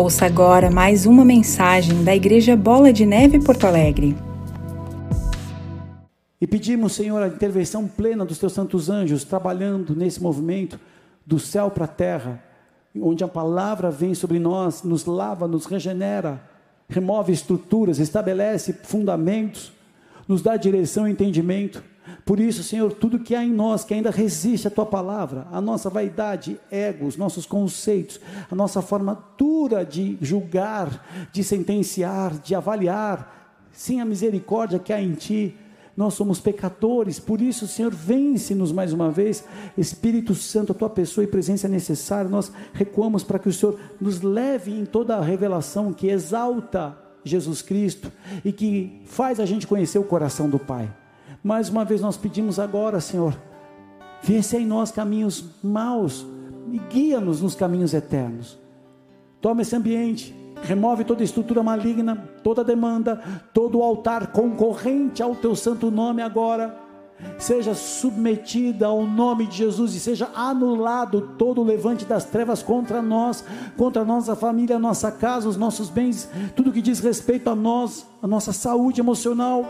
Ouça agora mais uma mensagem da Igreja Bola de Neve Porto Alegre. E pedimos, Senhor, a intervenção plena dos teus santos anjos trabalhando nesse movimento do céu para a terra, onde a palavra vem sobre nós, nos lava, nos regenera, remove estruturas, estabelece fundamentos, nos dá direção e entendimento. Por isso, Senhor, tudo que há em nós que ainda resiste à tua palavra, a nossa vaidade, ego, os nossos conceitos, a nossa forma dura de julgar, de sentenciar, de avaliar, sem a misericórdia que há em ti, nós somos pecadores, por isso, Senhor, vence-nos mais uma vez, Espírito Santo, a tua pessoa e presença é necessária, nós recuamos para que o Senhor nos leve em toda a revelação que exalta Jesus Cristo e que faz a gente conhecer o coração do Pai. Mais uma vez nós pedimos agora, Senhor, vence em nós caminhos maus e guia-nos nos caminhos eternos. Toma esse ambiente, remove toda estrutura maligna, toda demanda, todo altar concorrente ao teu santo nome agora. Seja submetida ao nome de Jesus e seja anulado todo o levante das trevas contra nós, contra nossa família, nossa casa, os nossos bens, tudo que diz respeito a nós, a nossa saúde emocional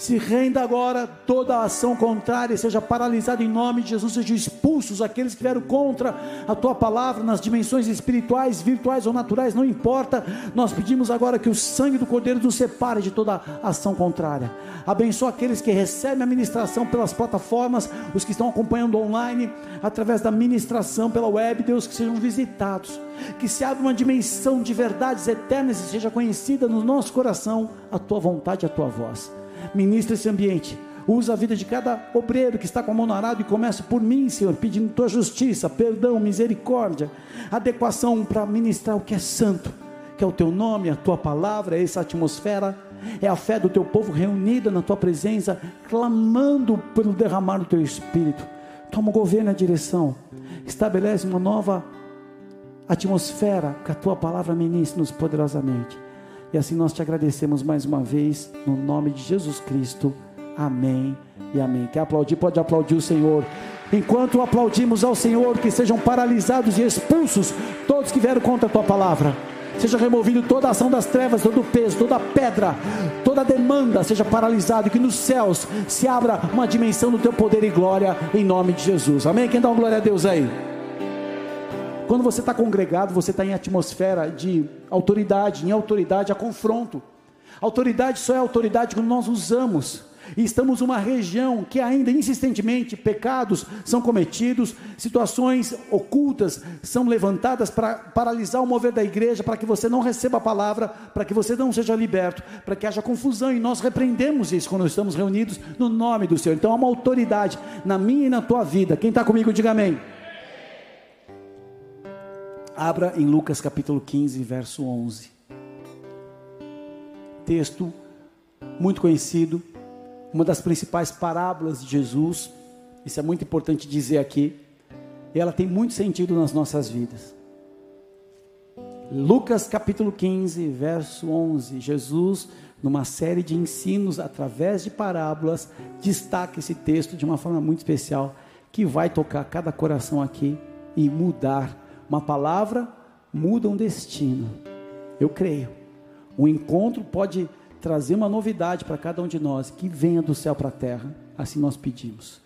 se renda agora toda a ação contrária, seja paralisada em nome de Jesus, sejam expulsos aqueles que vieram contra a tua palavra nas dimensões espirituais, virtuais ou naturais, não importa. Nós pedimos agora que o sangue do Cordeiro nos separe de toda ação contrária. Abençoa aqueles que recebem a ministração pelas plataformas, os que estão acompanhando online, através da ministração pela web, Deus, que sejam visitados, que se abra uma dimensão de verdades eternas e seja conhecida no nosso coração a tua vontade, a tua voz ministra esse ambiente. Usa a vida de cada obreiro que está com a mão no arado e começa por mim, Senhor, pedindo tua justiça, perdão, misericórdia, adequação para ministrar o que é santo, que é o teu nome, a tua palavra, é essa atmosfera, é a fé do teu povo reunida na tua presença, clamando pelo derramar do teu espírito. Toma o governo e a direção, estabelece uma nova atmosfera que a tua palavra ministre-nos poderosamente. E assim nós te agradecemos mais uma vez, no nome de Jesus Cristo. Amém e amém. Quer aplaudir? Pode aplaudir o Senhor. Enquanto aplaudimos ao Senhor, que sejam paralisados e expulsos todos que vieram contra a tua palavra. Seja removido toda a ação das trevas, todo o peso, toda a pedra, toda a demanda seja paralisada e que nos céus se abra uma dimensão do teu poder e glória em nome de Jesus. Amém? Quem dá uma glória a Deus aí? Quando você está congregado, você está em atmosfera de autoridade, em autoridade a confronto. Autoridade só é autoridade quando nós usamos. E estamos numa região que ainda insistentemente pecados são cometidos, situações ocultas são levantadas para paralisar o mover da igreja, para que você não receba a palavra, para que você não seja liberto, para que haja confusão. E nós repreendemos isso quando estamos reunidos no nome do Senhor. Então há uma autoridade na minha e na tua vida. Quem está comigo, diga amém. Abra em Lucas capítulo 15, verso 11. Texto muito conhecido, uma das principais parábolas de Jesus. Isso é muito importante dizer aqui. E ela tem muito sentido nas nossas vidas. Lucas capítulo 15, verso 11. Jesus, numa série de ensinos através de parábolas, destaca esse texto de uma forma muito especial que vai tocar cada coração aqui e mudar uma palavra muda um destino. Eu creio. O encontro pode trazer uma novidade para cada um de nós, que venha do céu para a terra, assim nós pedimos.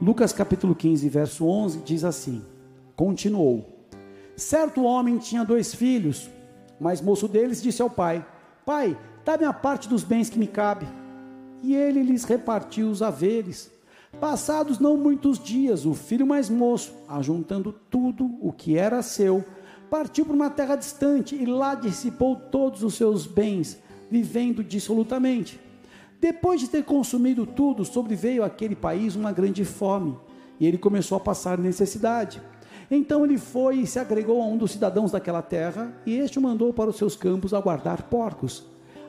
Lucas capítulo 15, verso 11 diz assim: Continuou: Certo homem tinha dois filhos, mas moço deles disse ao pai: Pai, dá-me a parte dos bens que me cabe. E ele lhes repartiu os haveres. Passados não muitos dias, o filho mais moço, ajuntando tudo o que era seu, partiu para uma terra distante e lá dissipou todos os seus bens, vivendo dissolutamente. Depois de ter consumido tudo, sobreveio àquele país uma grande fome, e ele começou a passar necessidade. Então ele foi e se agregou a um dos cidadãos daquela terra, e este o mandou para os seus campos a guardar porcos.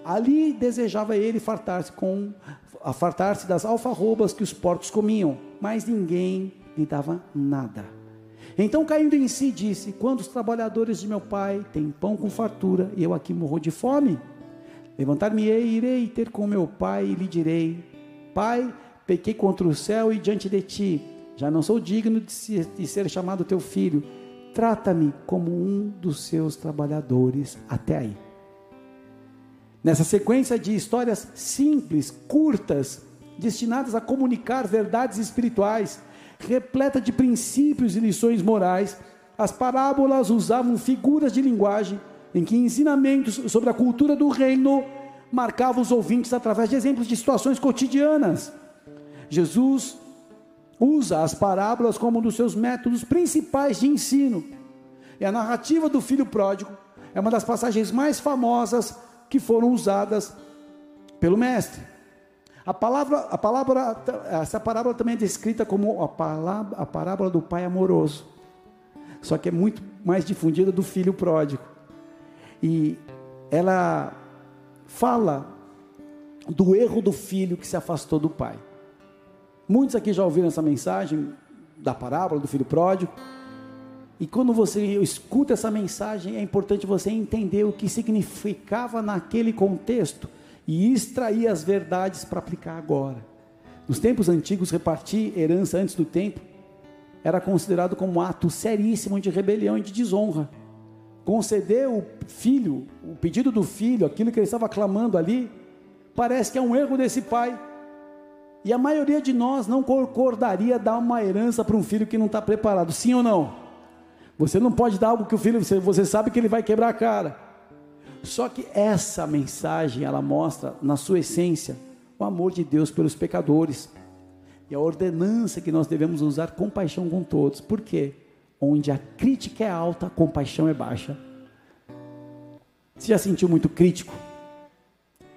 Ali desejava ele fartar-se com fartar-se das alfarrobas que os porcos comiam, mas ninguém lhe dava nada. Então, caindo em si, disse: Quando os trabalhadores de meu pai têm pão com fartura e eu aqui morro de fome, levantar-me-ei irei ter com meu pai e lhe direi: Pai, pequei contra o céu e diante de ti, já não sou digno de ser chamado teu filho. trata-me como um dos seus trabalhadores até aí. Nessa sequência de histórias simples, curtas, destinadas a comunicar verdades espirituais, repleta de princípios e lições morais, as parábolas usavam figuras de linguagem em que ensinamentos sobre a cultura do reino marcavam os ouvintes através de exemplos de situações cotidianas. Jesus usa as parábolas como um dos seus métodos principais de ensino. E a narrativa do filho pródigo é uma das passagens mais famosas que foram usadas pelo mestre. A palavra, a palavra, essa parábola também é descrita como a, palavra, a parábola do pai amoroso. Só que é muito mais difundida do filho pródigo. E ela fala do erro do filho que se afastou do pai. Muitos aqui já ouviram essa mensagem da parábola do filho pródigo. E quando você escuta essa mensagem, é importante você entender o que significava naquele contexto e extrair as verdades para aplicar agora. Nos tempos antigos, repartir herança antes do tempo era considerado como ato seríssimo de rebelião e de desonra. Conceder o filho, o pedido do filho, aquilo que ele estava clamando ali, parece que é um erro desse pai. E a maioria de nós não concordaria dar uma herança para um filho que não está preparado, sim ou não? Você não pode dar algo que o filho, você, sabe que ele vai quebrar a cara. Só que essa mensagem, ela mostra, na sua essência, o amor de Deus pelos pecadores. E a ordenança que nós devemos usar compaixão com todos. Por quê? Onde a crítica é alta, a compaixão é baixa. Você já sentiu muito crítico?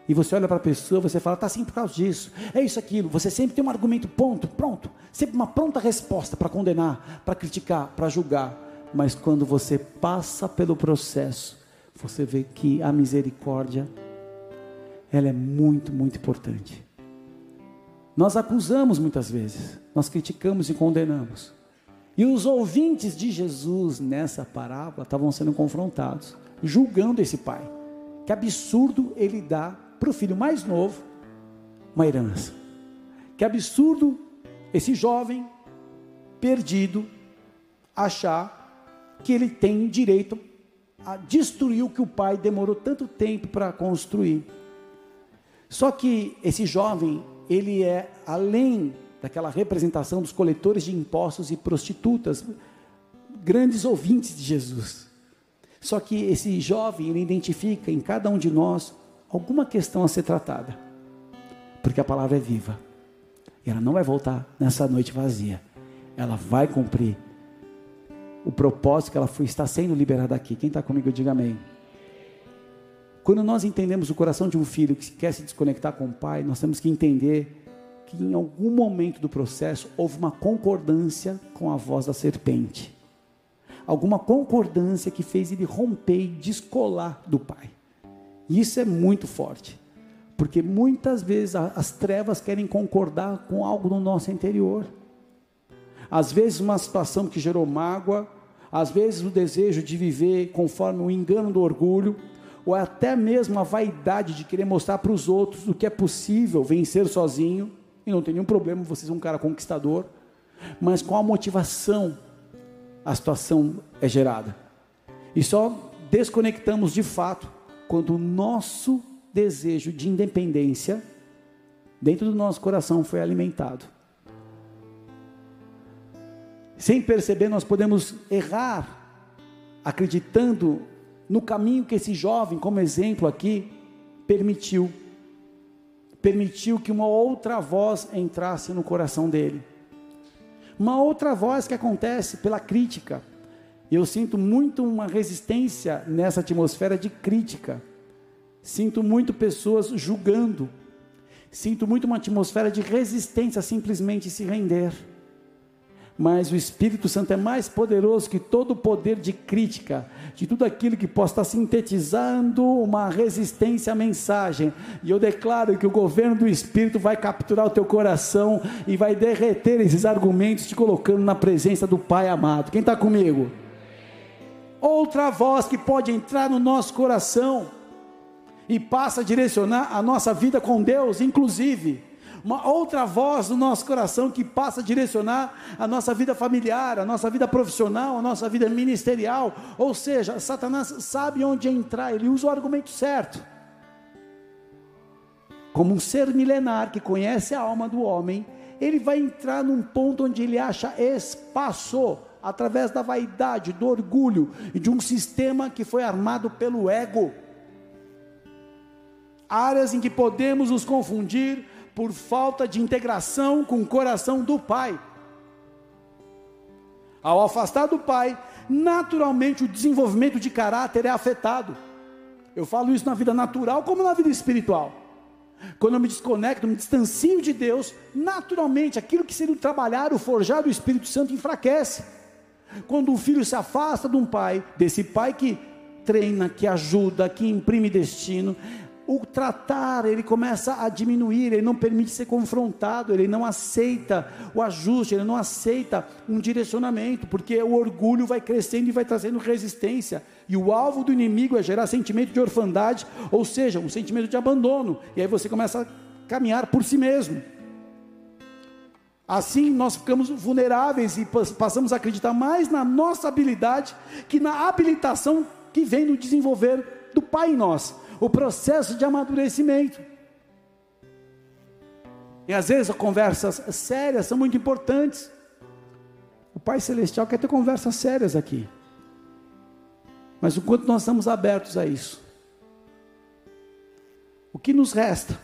E você olha para a pessoa, você fala, está assim por causa disso, é isso, aquilo. Você sempre tem um argumento pronto, pronto, sempre uma pronta resposta para condenar, para criticar, para julgar mas quando você passa pelo processo, você vê que a misericórdia ela é muito, muito importante. Nós acusamos muitas vezes, nós criticamos e condenamos. E os ouvintes de Jesus nessa parábola estavam sendo confrontados, julgando esse pai. Que absurdo ele dá para o filho mais novo uma herança. Que absurdo esse jovem perdido achar que ele tem direito a destruir o que o pai demorou tanto tempo para construir. Só que esse jovem, ele é além daquela representação dos coletores de impostos e prostitutas, grandes ouvintes de Jesus. Só que esse jovem, ele identifica em cada um de nós alguma questão a ser tratada. Porque a palavra é viva. E ela não vai voltar nessa noite vazia. Ela vai cumprir o propósito que ela foi, está sendo liberada aqui. Quem está comigo, diga amém. Quando nós entendemos o coração de um filho que quer se desconectar com o pai, nós temos que entender que em algum momento do processo houve uma concordância com a voz da serpente. Alguma concordância que fez ele romper e descolar do pai. Isso é muito forte. Porque muitas vezes as trevas querem concordar com algo no nosso interior às vezes uma situação que gerou mágoa, às vezes o desejo de viver conforme o engano do orgulho, ou até mesmo a vaidade de querer mostrar para os outros o que é possível vencer sozinho, e não tem nenhum problema, você ser um cara conquistador, mas qual a motivação a situação é gerada. E só desconectamos de fato quando o nosso desejo de independência dentro do nosso coração foi alimentado. Sem perceber, nós podemos errar, acreditando no caminho que esse jovem, como exemplo aqui, permitiu. Permitiu que uma outra voz entrasse no coração dele. Uma outra voz que acontece pela crítica. Eu sinto muito uma resistência nessa atmosfera de crítica. Sinto muito pessoas julgando. Sinto muito uma atmosfera de resistência simplesmente se render mas o Espírito Santo é mais poderoso que todo o poder de crítica, de tudo aquilo que possa estar sintetizando uma resistência à mensagem. E eu declaro que o governo do Espírito vai capturar o teu coração e vai derreter esses argumentos, te colocando na presença do Pai amado. Quem está comigo? Outra voz que pode entrar no nosso coração e passa a direcionar a nossa vida com Deus, inclusive uma outra voz no nosso coração que passa a direcionar a nossa vida familiar, a nossa vida profissional, a nossa vida ministerial. Ou seja, Satanás sabe onde entrar, ele usa o argumento certo. Como um ser milenar que conhece a alma do homem, ele vai entrar num ponto onde ele acha espaço através da vaidade, do orgulho e de um sistema que foi armado pelo ego. Áreas em que podemos nos confundir por falta de integração com o coração do Pai. Ao afastar do Pai, naturalmente o desenvolvimento de caráter é afetado. Eu falo isso na vida natural como na vida espiritual. Quando eu me desconecto, me distancio de Deus, naturalmente aquilo que seria o trabalhar, o forjar do Espírito Santo enfraquece. Quando o filho se afasta de um pai, desse pai que treina, que ajuda, que imprime destino, o tratar, ele começa a diminuir, ele não permite ser confrontado, ele não aceita o ajuste, ele não aceita um direcionamento, porque o orgulho vai crescendo e vai trazendo resistência, e o alvo do inimigo é gerar sentimento de orfandade, ou seja, um sentimento de abandono, e aí você começa a caminhar por si mesmo. Assim nós ficamos vulneráveis e passamos a acreditar mais na nossa habilidade que na habilitação que vem no desenvolver do Pai em nós o processo de amadurecimento. E às vezes as conversas sérias são muito importantes. O Pai Celestial quer ter conversas sérias aqui. Mas o quanto nós estamos abertos a isso? O que nos resta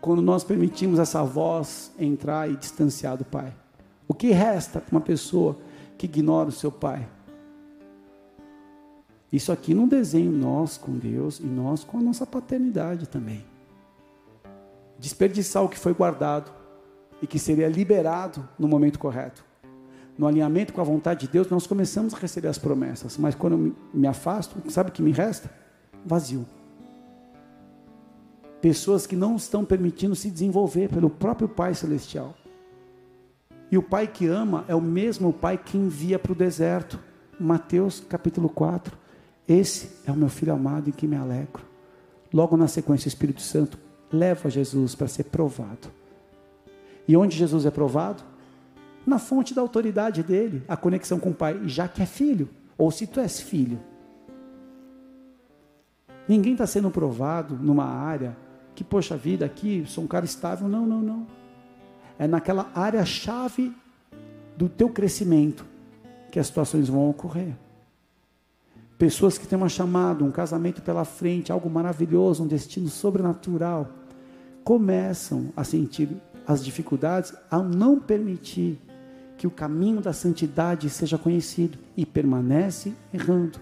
quando nós permitimos essa voz entrar e distanciar do Pai? O que resta para uma pessoa que ignora o seu Pai? Isso aqui não desenho nós com Deus e nós com a nossa paternidade também. Desperdiçar o que foi guardado e que seria liberado no momento correto. No alinhamento com a vontade de Deus, nós começamos a receber as promessas, mas quando eu me afasto, sabe o que me resta? Vazio. Pessoas que não estão permitindo se desenvolver pelo próprio Pai Celestial. E o Pai que ama é o mesmo Pai que envia para o deserto. Mateus capítulo 4. Esse é o meu filho amado em que me alegro. Logo na sequência, o Espírito Santo leva Jesus para ser provado. E onde Jesus é provado? Na fonte da autoridade dele, a conexão com o Pai, já que é filho, ou se tu és filho. Ninguém está sendo provado numa área que, poxa vida, aqui sou um cara estável. Não, não, não. É naquela área-chave do teu crescimento que as situações vão ocorrer. Pessoas que têm uma chamada, um casamento pela frente, algo maravilhoso, um destino sobrenatural, começam a sentir as dificuldades ao não permitir que o caminho da santidade seja conhecido e permanece errando.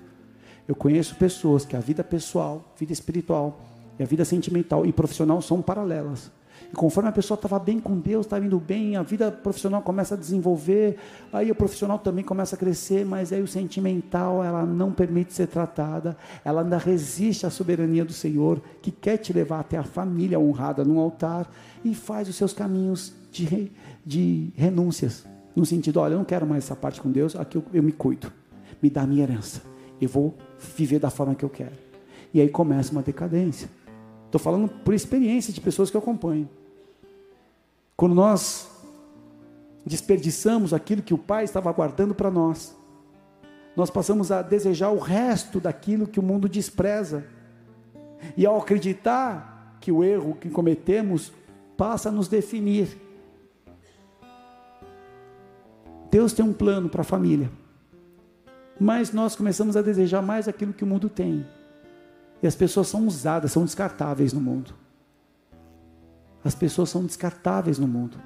Eu conheço pessoas que a vida pessoal, vida espiritual e a vida sentimental e profissional são paralelas. E conforme a pessoa estava bem com Deus, estava indo bem, a vida profissional começa a desenvolver, aí o profissional também começa a crescer, mas aí o sentimental, ela não permite ser tratada, ela ainda resiste à soberania do Senhor, que quer te levar até a família honrada no altar, e faz os seus caminhos de, de renúncias, no sentido, olha, eu não quero mais essa parte com Deus, aqui eu, eu me cuido, me dá a minha herança, eu vou viver da forma que eu quero. E aí começa uma decadência. Estou falando por experiência de pessoas que eu acompanho. Quando nós desperdiçamos aquilo que o Pai estava guardando para nós, nós passamos a desejar o resto daquilo que o mundo despreza. E ao acreditar que o erro que cometemos passa a nos definir. Deus tem um plano para a família. Mas nós começamos a desejar mais aquilo que o mundo tem. E as pessoas são usadas, são descartáveis no mundo. As pessoas são descartáveis no mundo.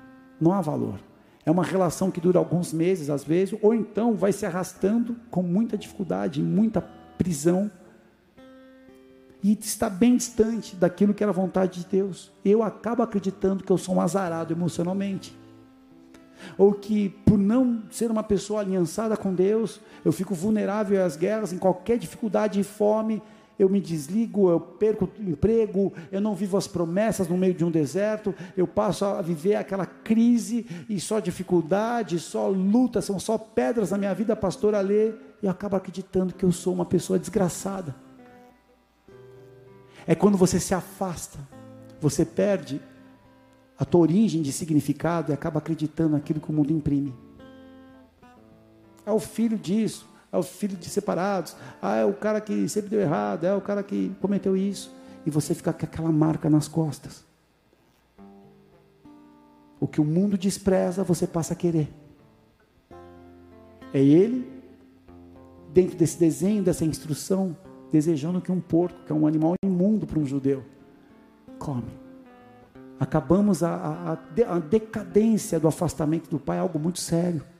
Não há valor. É uma relação que dura alguns meses, às vezes, ou então vai se arrastando com muita dificuldade, muita prisão. E está bem distante daquilo que era a vontade de Deus. Eu acabo acreditando que eu sou um azarado emocionalmente. Ou que, por não ser uma pessoa aliançada com Deus, eu fico vulnerável às guerras, em qualquer dificuldade e fome, eu me desligo, eu perco o emprego, eu não vivo as promessas no meio de um deserto, eu passo a viver aquela crise e só dificuldade, só luta, são só pedras na minha vida, pastor Alê, e eu acabo acreditando que eu sou uma pessoa desgraçada. É quando você se afasta, você perde a tua origem de significado e acaba acreditando naquilo que o mundo imprime. É o filho disso, é o filho de separados, ah, é o cara que sempre deu errado, é o cara que cometeu isso. E você fica com aquela marca nas costas. O que o mundo despreza, você passa a querer. É ele, dentro desse desenho, dessa instrução, desejando que um porco, que é um animal imundo para um judeu, come. Acabamos a, a, a decadência do afastamento do pai, algo muito sério.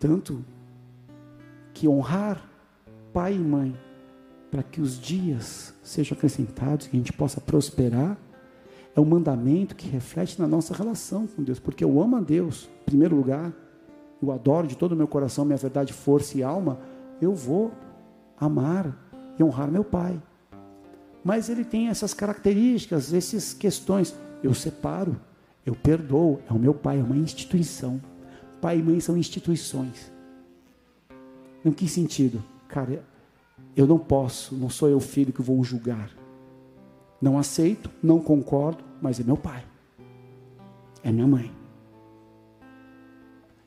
Tanto que honrar pai e mãe, para que os dias sejam acrescentados, que a gente possa prosperar, é um mandamento que reflete na nossa relação com Deus, porque eu amo a Deus, em primeiro lugar, eu adoro de todo o meu coração, minha verdade, força e alma, eu vou amar e honrar meu pai. Mas ele tem essas características, essas questões. Eu separo, eu perdoo, é o meu pai, é uma instituição. Pai e mãe são instituições. Em que sentido? Cara, eu não posso, não sou eu filho que vou julgar. Não aceito, não concordo, mas é meu pai. É minha mãe.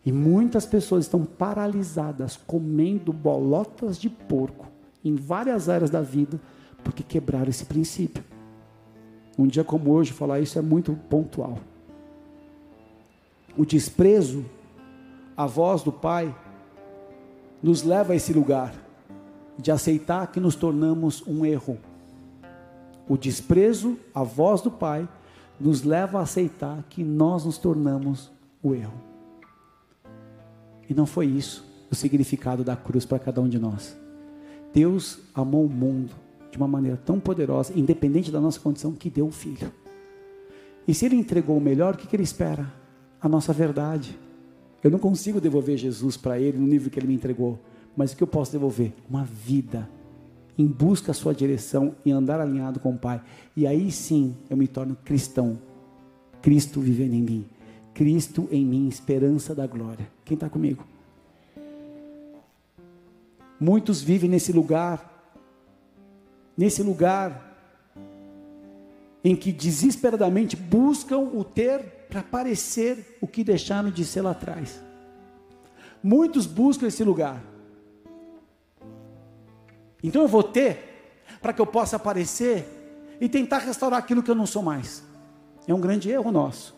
E muitas pessoas estão paralisadas comendo bolotas de porco em várias áreas da vida porque quebraram esse princípio. Um dia como hoje, falar isso é muito pontual. O desprezo à voz do Pai nos leva a esse lugar de aceitar que nos tornamos um erro. O desprezo à voz do Pai nos leva a aceitar que nós nos tornamos o erro. E não foi isso o significado da cruz para cada um de nós. Deus amou o mundo de uma maneira tão poderosa, independente da nossa condição, que deu o filho. E se ele entregou o melhor, o que ele espera? A nossa verdade. Eu não consigo devolver Jesus para ele no nível que ele me entregou, mas o que eu posso devolver? Uma vida em busca da sua direção e andar alinhado com o Pai. E aí sim eu me torno cristão. Cristo vivendo em mim. Cristo em mim, esperança da glória. Quem está comigo? Muitos vivem nesse lugar, nesse lugar em que desesperadamente buscam o ter para parecer o que deixaram de ser lá atrás. Muitos buscam esse lugar. Então eu vou ter para que eu possa aparecer e tentar restaurar aquilo que eu não sou mais. É um grande erro nosso.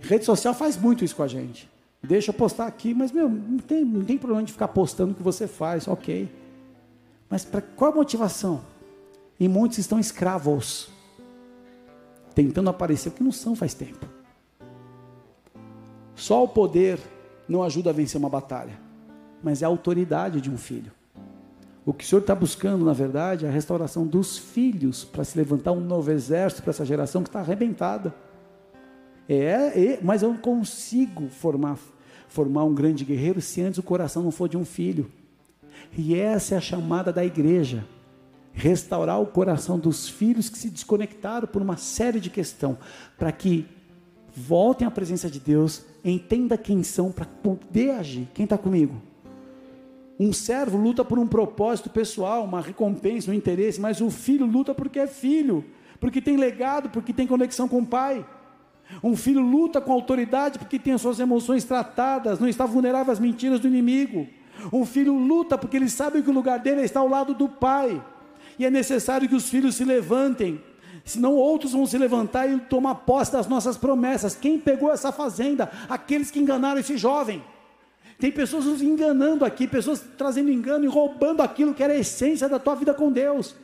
Rede social faz muito isso com a gente. Deixa eu postar aqui, mas meu, não tem, não tem problema de ficar postando o que você faz, ok. Mas qual a motivação? E muitos estão escravos tentando aparecer o que não são faz tempo. Só o poder não ajuda a vencer uma batalha, mas é a autoridade de um filho. O que o Senhor está buscando, na verdade, é a restauração dos filhos para se levantar um novo exército para essa geração que está arrebentada. É, é, mas eu não consigo formar, formar um grande guerreiro se antes o coração não for de um filho. E essa é a chamada da igreja restaurar o coração dos filhos que se desconectaram por uma série de questões, para que voltem à presença de Deus, entenda quem são para poder agir. Quem está comigo? Um servo luta por um propósito pessoal, uma recompensa, um interesse, mas o filho luta porque é filho, porque tem legado, porque tem conexão com o pai. Um filho luta com autoridade porque tem as suas emoções tratadas, não está vulnerável às mentiras do inimigo. Um filho luta porque ele sabe que o lugar dele está ao lado do pai e é necessário que os filhos se levantem, senão outros vão se levantar e tomar posse das nossas promessas. Quem pegou essa fazenda? Aqueles que enganaram esse jovem. Tem pessoas nos enganando aqui, pessoas trazendo engano e roubando aquilo que era a essência da tua vida com Deus.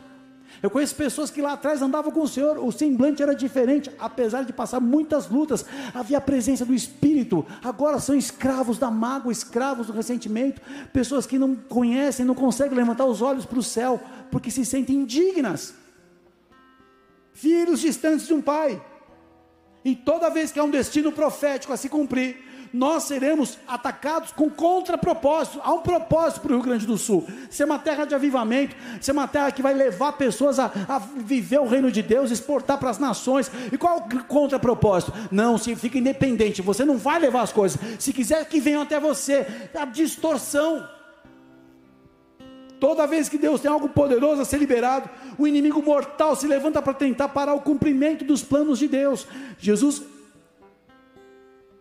Eu conheço pessoas que lá atrás andavam com o Senhor, o semblante era diferente, apesar de passar muitas lutas, havia a presença do Espírito. Agora são escravos da mágoa, escravos do ressentimento, pessoas que não conhecem, não conseguem levantar os olhos para o céu, porque se sentem indignas. Filhos distantes de um pai. E toda vez que há um destino profético a se cumprir, nós seremos atacados com contrapropósito. Há um propósito para o Rio Grande do Sul. Ser uma terra de avivamento, ser uma terra que vai levar pessoas a, a viver o reino de Deus, exportar para as nações. E qual é o contrapropósito? Não, se fica independente, você não vai levar as coisas. Se quiser que venham até você, a distorção Toda vez que Deus tem algo poderoso a ser liberado, o inimigo mortal se levanta para tentar parar o cumprimento dos planos de Deus. Jesus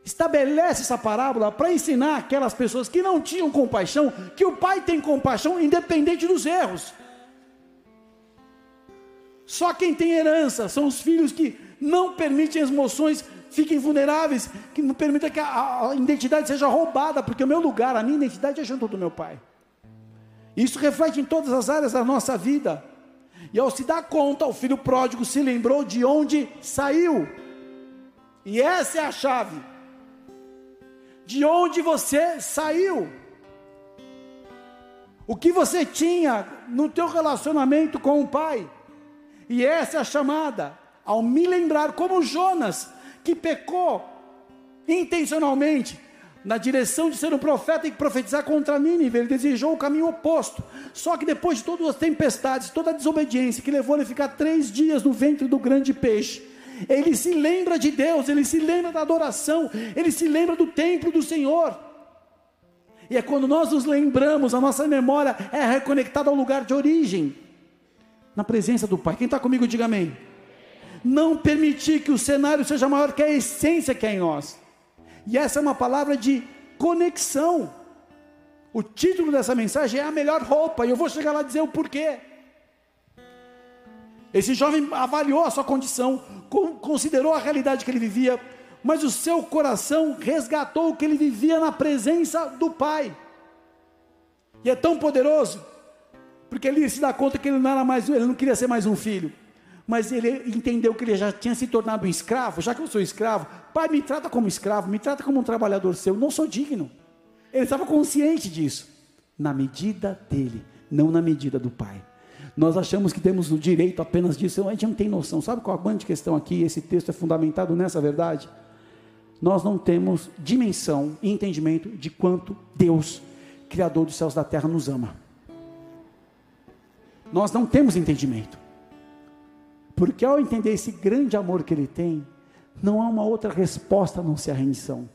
estabelece essa parábola para ensinar aquelas pessoas que não tinham compaixão, que o Pai tem compaixão independente dos erros. Só quem tem herança são os filhos que não permitem as emoções fiquem vulneráveis, que não permita que a, a, identidade seja roubada, porque o meu lugar, a minha identidade é junto do meu Pai. Isso reflete em todas as áreas da nossa vida. E ao se dar conta, o filho pródigo se lembrou de onde saiu. E essa é a chave. De onde você saiu. O que você tinha no teu relacionamento com o pai. E essa é a chamada. Ao me lembrar como Jonas, que pecou intencionalmente, na direção de ser um profeta e profetizar contra Nínive, ele desejou o caminho oposto. Só que depois de todas as tempestades, toda a desobediência que levou ele a ficar três dias no ventre do grande peixe, ele se lembra de Deus, ele se lembra da adoração, ele se lembra do templo do Senhor. E é quando nós nos lembramos, a nossa memória é reconectada ao lugar de origem, na presença do Pai. Quem está comigo, diga amém. Não permitir que o cenário seja maior que a essência que é em nós. E essa é uma palavra de conexão. O título dessa mensagem é a melhor roupa, e eu vou chegar lá dizer o porquê. Esse jovem avaliou a sua condição, considerou a realidade que ele vivia, mas o seu coração resgatou o que ele vivia na presença do Pai. E é tão poderoso, porque ele se dá conta que ele não era mais, ele não queria ser mais um filho mas ele entendeu que ele já tinha se tornado um escravo, já que eu sou escravo, pai, me trata como escravo, me trata como um trabalhador seu, não sou digno. Ele estava consciente disso, na medida dele, não na medida do pai. Nós achamos que temos o direito apenas disso, a gente não tem noção. Sabe qual a grande questão aqui? Esse texto é fundamentado nessa verdade. Nós não temos dimensão e entendimento de quanto Deus, Criador dos céus e da terra, nos ama. Nós não temos entendimento. Porque ao entender esse grande amor que ele tem, não há uma outra resposta a não ser a rendição.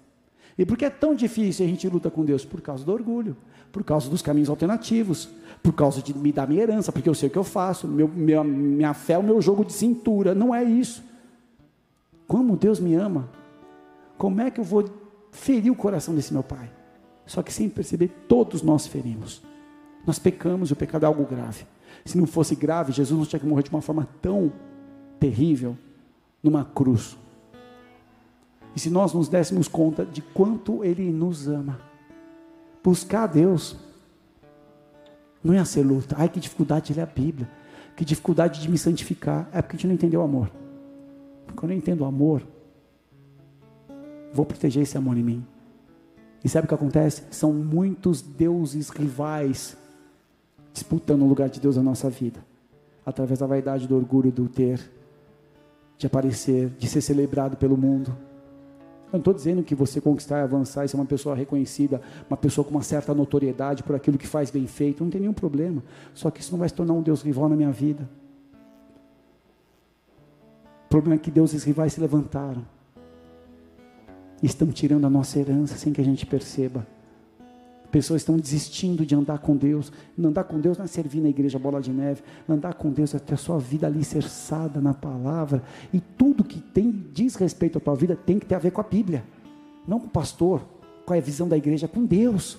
E por que é tão difícil a gente luta com Deus? Por causa do orgulho, por causa dos caminhos alternativos, por causa de me dar minha herança, porque eu sei o que eu faço, meu, minha fé é o meu jogo de cintura. Não é isso. Como Deus me ama, como é que eu vou ferir o coração desse meu pai? Só que sem perceber, todos nós ferimos. Nós pecamos e o pecado é algo grave. Se não fosse grave, Jesus não tinha que morrer de uma forma tão terrível numa cruz. E se nós nos dessemos conta de quanto Ele nos ama, buscar Deus não ia ser luta. Ai, que dificuldade de ler a Bíblia, que dificuldade de me santificar. É porque a gente não entendeu o amor. Quando eu entendo o amor, vou proteger esse amor em mim. E sabe o que acontece? São muitos deuses rivais disputando o lugar de Deus na nossa vida, através da vaidade, do orgulho, do ter, de aparecer, de ser celebrado pelo mundo. Eu não estou dizendo que você conquistar e avançar e ser uma pessoa reconhecida, uma pessoa com uma certa notoriedade por aquilo que faz bem feito, não tem nenhum problema. Só que isso não vai se tornar um Deus rival na minha vida. O problema é que deuses rivais se levantaram. E estão tirando a nossa herança sem que a gente perceba. Pessoas estão desistindo de andar com Deus. Andar com Deus não é servir na igreja bola de neve. Andar com Deus é ter a sua vida alicerçada na palavra. E tudo que tem diz respeito à tua vida tem que ter a ver com a Bíblia. Não com o pastor, com a visão da igreja, com Deus.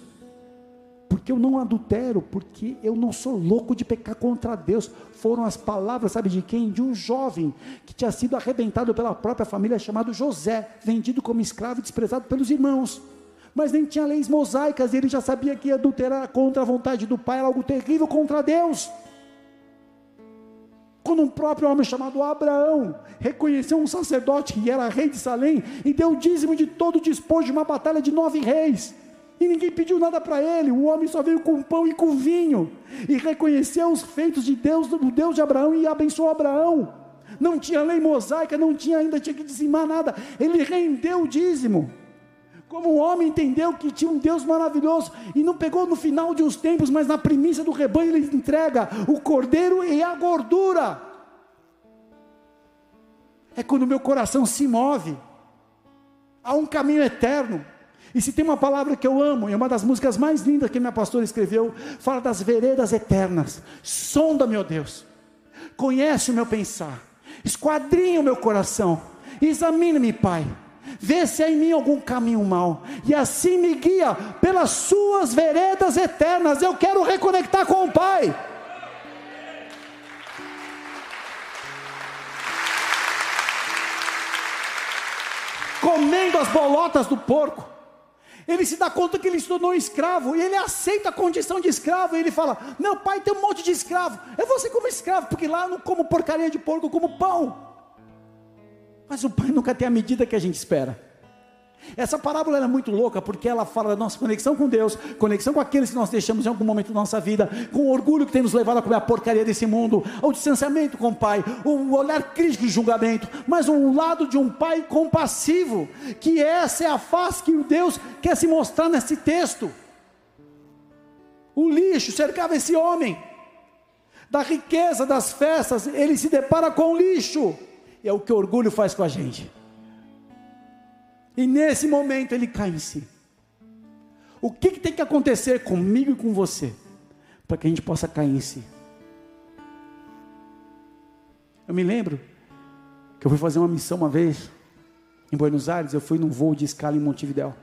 Porque eu não adultero, porque eu não sou louco de pecar contra Deus. Foram as palavras, sabe de quem? De um jovem que tinha sido arrebentado pela própria família, chamado José, vendido como escravo e desprezado pelos irmãos mas nem tinha leis mosaicas, ele já sabia que adulterar contra a vontade do pai era algo terrível contra Deus. Quando um próprio homem chamado Abraão reconheceu um sacerdote que era rei de Salém e deu o dízimo de todo o despojo de uma batalha de nove reis, e ninguém pediu nada para ele, o homem só veio com pão e com vinho, e reconheceu os feitos de Deus, do Deus de Abraão, e abençoou Abraão. Não tinha lei mosaica, não tinha ainda tinha que dizimar nada, ele rendeu o dízimo. Como o homem entendeu que tinha um Deus maravilhoso e não pegou no final de uns tempos, mas na primícia do rebanho ele entrega o cordeiro e a gordura. É quando meu coração se move. Há um caminho eterno. E se tem uma palavra que eu amo, e uma das músicas mais lindas que minha pastora escreveu, fala das veredas eternas. Sonda, meu Deus, conhece o meu pensar, esquadrinha o meu coração, examina-me, Pai, vê se há em mim algum caminho mau, e assim me guia pelas suas veredas eternas. Eu quero reconectar com o Pai. Comendo as bolotas do porco ele se dá conta que ele se tornou escravo, e ele aceita a condição de escravo, e ele fala: Meu pai tem um monte de escravo, eu vou ser como escravo, porque lá eu não como porcaria de porco, eu como pão. Mas o pai nunca tem a medida que a gente espera. Essa parábola é muito louca porque ela fala da nossa conexão com Deus, conexão com aqueles que nós deixamos em algum momento da nossa vida, com o orgulho que tem nos levado a comer a porcaria desse mundo, o distanciamento com o Pai, o olhar crítico e julgamento, mas um lado de um Pai compassivo, que essa é a face que Deus quer se mostrar nesse texto. O lixo cercava esse homem, da riqueza das festas, ele se depara com o lixo, é o que o orgulho faz com a gente. E nesse momento ele cai em si. O que, que tem que acontecer comigo e com você para que a gente possa cair em si? Eu me lembro que eu fui fazer uma missão uma vez em Buenos Aires, eu fui num voo de escala em Montevidéu.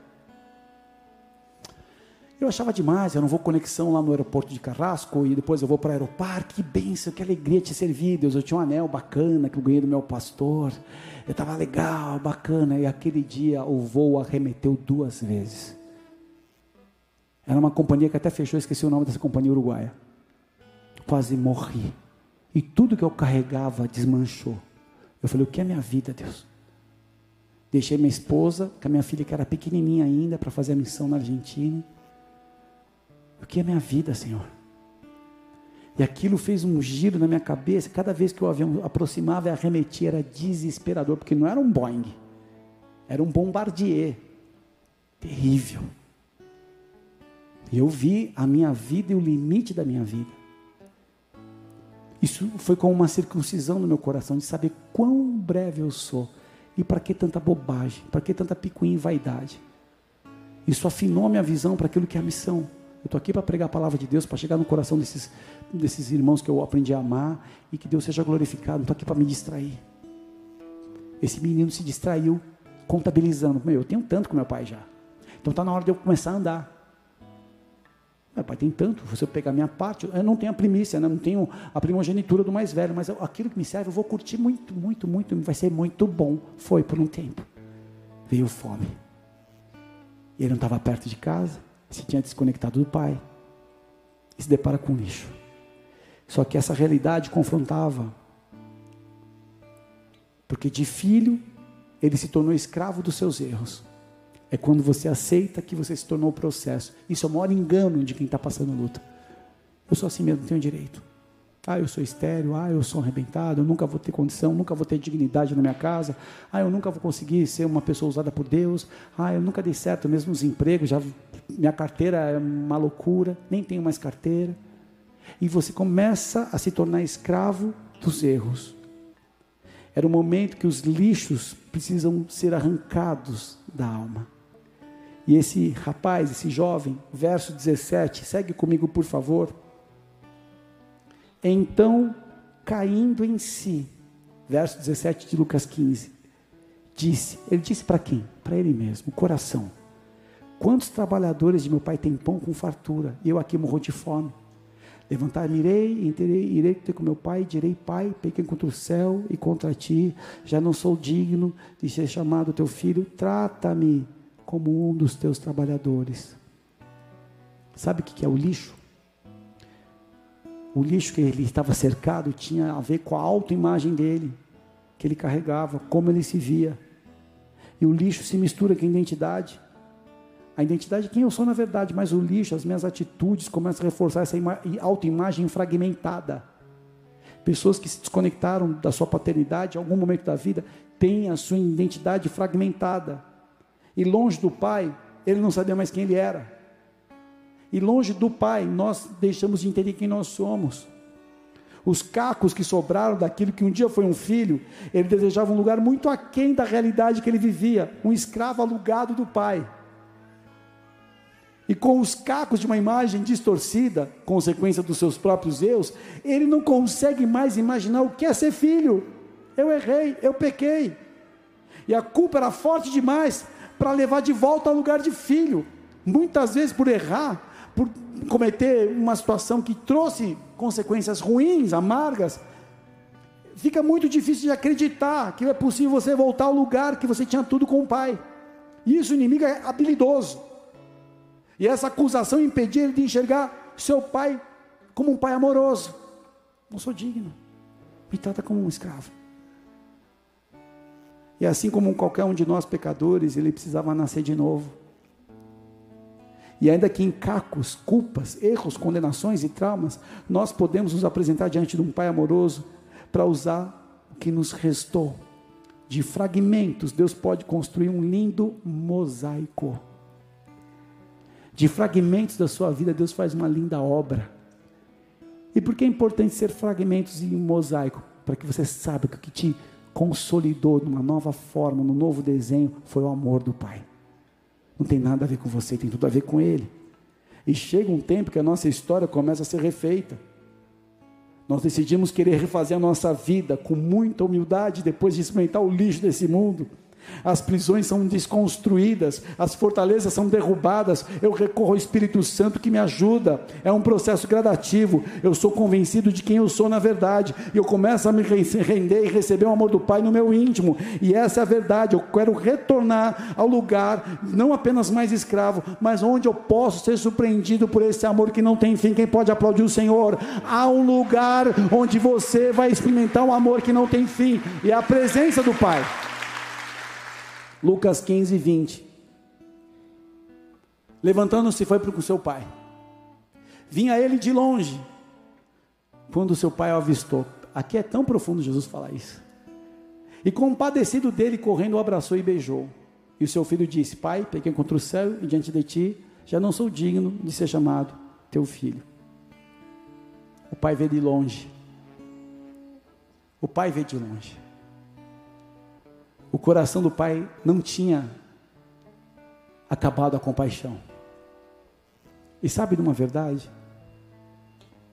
Eu achava demais, eu não vou conexão lá no aeroporto de Carrasco e depois eu vou para o aeroparque, que bênção, que alegria te servir, Deus. Eu tinha um anel bacana que eu ganhei do meu pastor, eu estava legal, bacana, e aquele dia o voo arremeteu duas vezes. Era uma companhia que até fechou, esqueci o nome dessa companhia uruguaia. Quase morri. E tudo que eu carregava desmanchou. Eu falei: o que é minha vida, Deus? Deixei minha esposa, com a minha filha que era pequenininha ainda, para fazer a missão na Argentina. O que é minha vida, Senhor? E aquilo fez um giro na minha cabeça. Cada vez que o avião aproximava e arremetia, era desesperador, porque não era um Boeing, era um bombardier. Terrível. E eu vi a minha vida e o limite da minha vida. Isso foi como uma circuncisão no meu coração, de saber quão breve eu sou. E para que tanta bobagem? Para que tanta picuinha e vaidade? Isso afinou minha visão para aquilo que é a missão. Eu estou aqui para pregar a palavra de Deus, para chegar no coração desses, desses irmãos que eu aprendi a amar e que Deus seja glorificado. Não estou aqui para me distrair. Esse menino se distraiu contabilizando. Meu, eu tenho tanto com meu pai já. Então está na hora de eu começar a andar. Meu pai tem tanto, se eu pegar minha parte, eu não tenho a primícia, né? não tenho a primogenitura do mais velho, mas aquilo que me serve eu vou curtir muito, muito, muito, vai ser muito bom. Foi por um tempo. Veio fome. Ele não estava perto de casa se tinha desconectado do pai e se depara com lixo. Só que essa realidade confrontava, porque de filho ele se tornou escravo dos seus erros. É quando você aceita que você se tornou o processo. Isso é o maior engano de quem está passando luta. Eu sou assim mesmo, tenho direito. Ah, eu sou estéreo, ah, eu sou arrebentado, eu nunca vou ter condição, nunca vou ter dignidade na minha casa, ah, eu nunca vou conseguir ser uma pessoa usada por Deus, ah, eu nunca dei certo mesmo nos empregos, já, minha carteira é uma loucura, nem tenho mais carteira. E você começa a se tornar escravo dos erros. Era o momento que os lixos precisam ser arrancados da alma. E esse rapaz, esse jovem, verso 17, segue comigo por favor. Então, caindo em si, verso 17 de Lucas 15, disse: Ele disse para quem? Para ele mesmo, o coração. Quantos trabalhadores de meu pai têm pão com fartura, e eu aqui morro de fome? Levantar-me irei, irei, irei ter com meu pai, direi, pai, pequei contra o céu e contra ti, já não sou digno de ser chamado teu filho, trata-me como um dos teus trabalhadores. Sabe o que é o lixo? O lixo que ele estava cercado tinha a ver com a autoimagem dele, que ele carregava, como ele se via. E o lixo se mistura com a identidade. A identidade é quem eu sou na verdade, mas o lixo, as minhas atitudes começam a reforçar essa autoimagem fragmentada. Pessoas que se desconectaram da sua paternidade em algum momento da vida têm a sua identidade fragmentada. E longe do pai, ele não sabia mais quem ele era. E longe do Pai, nós deixamos de entender quem nós somos. Os cacos que sobraram daquilo que um dia foi um filho, ele desejava um lugar muito aquém da realidade que ele vivia, um escravo alugado do Pai. e com os cacos de uma imagem distorcida, consequência dos seus próprios erros, ele não consegue mais imaginar o que é ser filho. Eu errei, eu pequei. E a culpa era forte demais para levar de volta ao lugar de filho. Muitas vezes por errar, por cometer uma situação que trouxe consequências ruins, amargas, fica muito difícil de acreditar que é possível você voltar ao lugar que você tinha tudo com o pai. E isso o inimigo é habilidoso. E essa acusação impedia ele de enxergar seu pai como um pai amoroso. Não sou digno. Me trata como um escravo. E assim como qualquer um de nós pecadores, ele precisava nascer de novo. E ainda que em cacos, culpas, erros, condenações e traumas, nós podemos nos apresentar diante de um Pai amoroso para usar o que nos restou. De fragmentos, Deus pode construir um lindo mosaico. De fragmentos da sua vida, Deus faz uma linda obra. E por que é importante ser fragmentos em um mosaico? Para que você saiba que o que te consolidou numa nova forma, num novo desenho, foi o amor do Pai. Não tem nada a ver com você, tem tudo a ver com Ele. E chega um tempo que a nossa história começa a ser refeita. Nós decidimos querer refazer a nossa vida com muita humildade depois de experimentar o lixo desse mundo as prisões são desconstruídas, as fortalezas são derrubadas. Eu recorro ao Espírito Santo que me ajuda. É um processo gradativo. Eu sou convencido de quem eu sou na verdade. E eu começo a me render e receber o amor do Pai no meu íntimo. E essa é a verdade. Eu quero retornar ao lugar, não apenas mais escravo, mas onde eu posso ser surpreendido por esse amor que não tem fim. Quem pode aplaudir o Senhor? Há um lugar onde você vai experimentar um amor que não tem fim. E é a presença do Pai. Lucas 15, 20. Levantando-se, foi para o seu pai. Vinha ele de longe, quando seu pai o avistou. Aqui é tão profundo Jesus falar isso. E compadecido dele, correndo, o abraçou e beijou. E o seu filho disse: Pai, peguei contra o céu e diante de ti, já não sou digno de ser chamado teu filho. O pai vê de longe. O pai vê de longe o coração do pai não tinha acabado a compaixão. E sabe de uma verdade?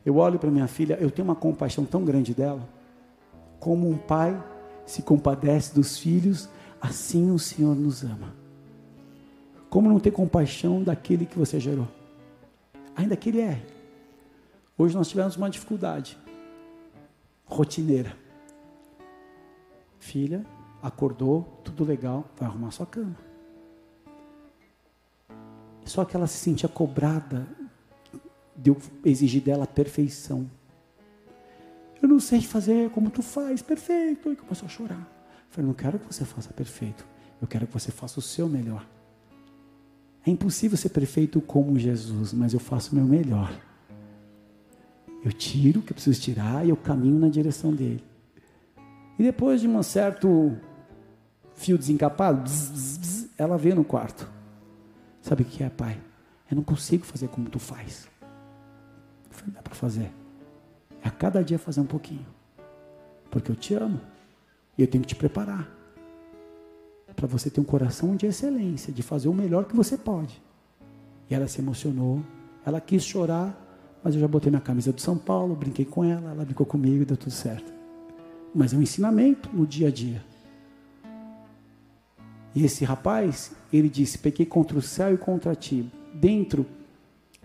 Eu olho para minha filha, eu tenho uma compaixão tão grande dela, como um pai se compadece dos filhos, assim o Senhor nos ama. Como não ter compaixão daquele que você gerou? Ainda que ele é. Hoje nós tivemos uma dificuldade rotineira. Filha, acordou, tudo legal, vai arrumar sua cama. Só que ela se sentia cobrada de eu exigir dela perfeição. Eu não sei fazer como tu faz, perfeito. E começou a chorar. Eu falei, não quero que você faça perfeito. Eu quero que você faça o seu melhor. É impossível ser perfeito como Jesus, mas eu faço o meu melhor. Eu tiro o que eu preciso tirar e eu caminho na direção dele. E depois de um certo fio desencapado, bzz, bzz, bzz, ela veio no quarto. Sabe o que é, pai? Eu não consigo fazer como tu faz. Eu falei, dá para fazer. É a cada dia fazer um pouquinho. Porque eu te amo. E eu tenho que te preparar. Para você ter um coração de excelência, de fazer o melhor que você pode. E ela se emocionou. Ela quis chorar, mas eu já botei minha camisa do São Paulo, brinquei com ela, ela brincou comigo e deu tudo certo. Mas é um ensinamento no dia a dia. E esse rapaz, ele disse: Pequei contra o céu e contra ti. Dentro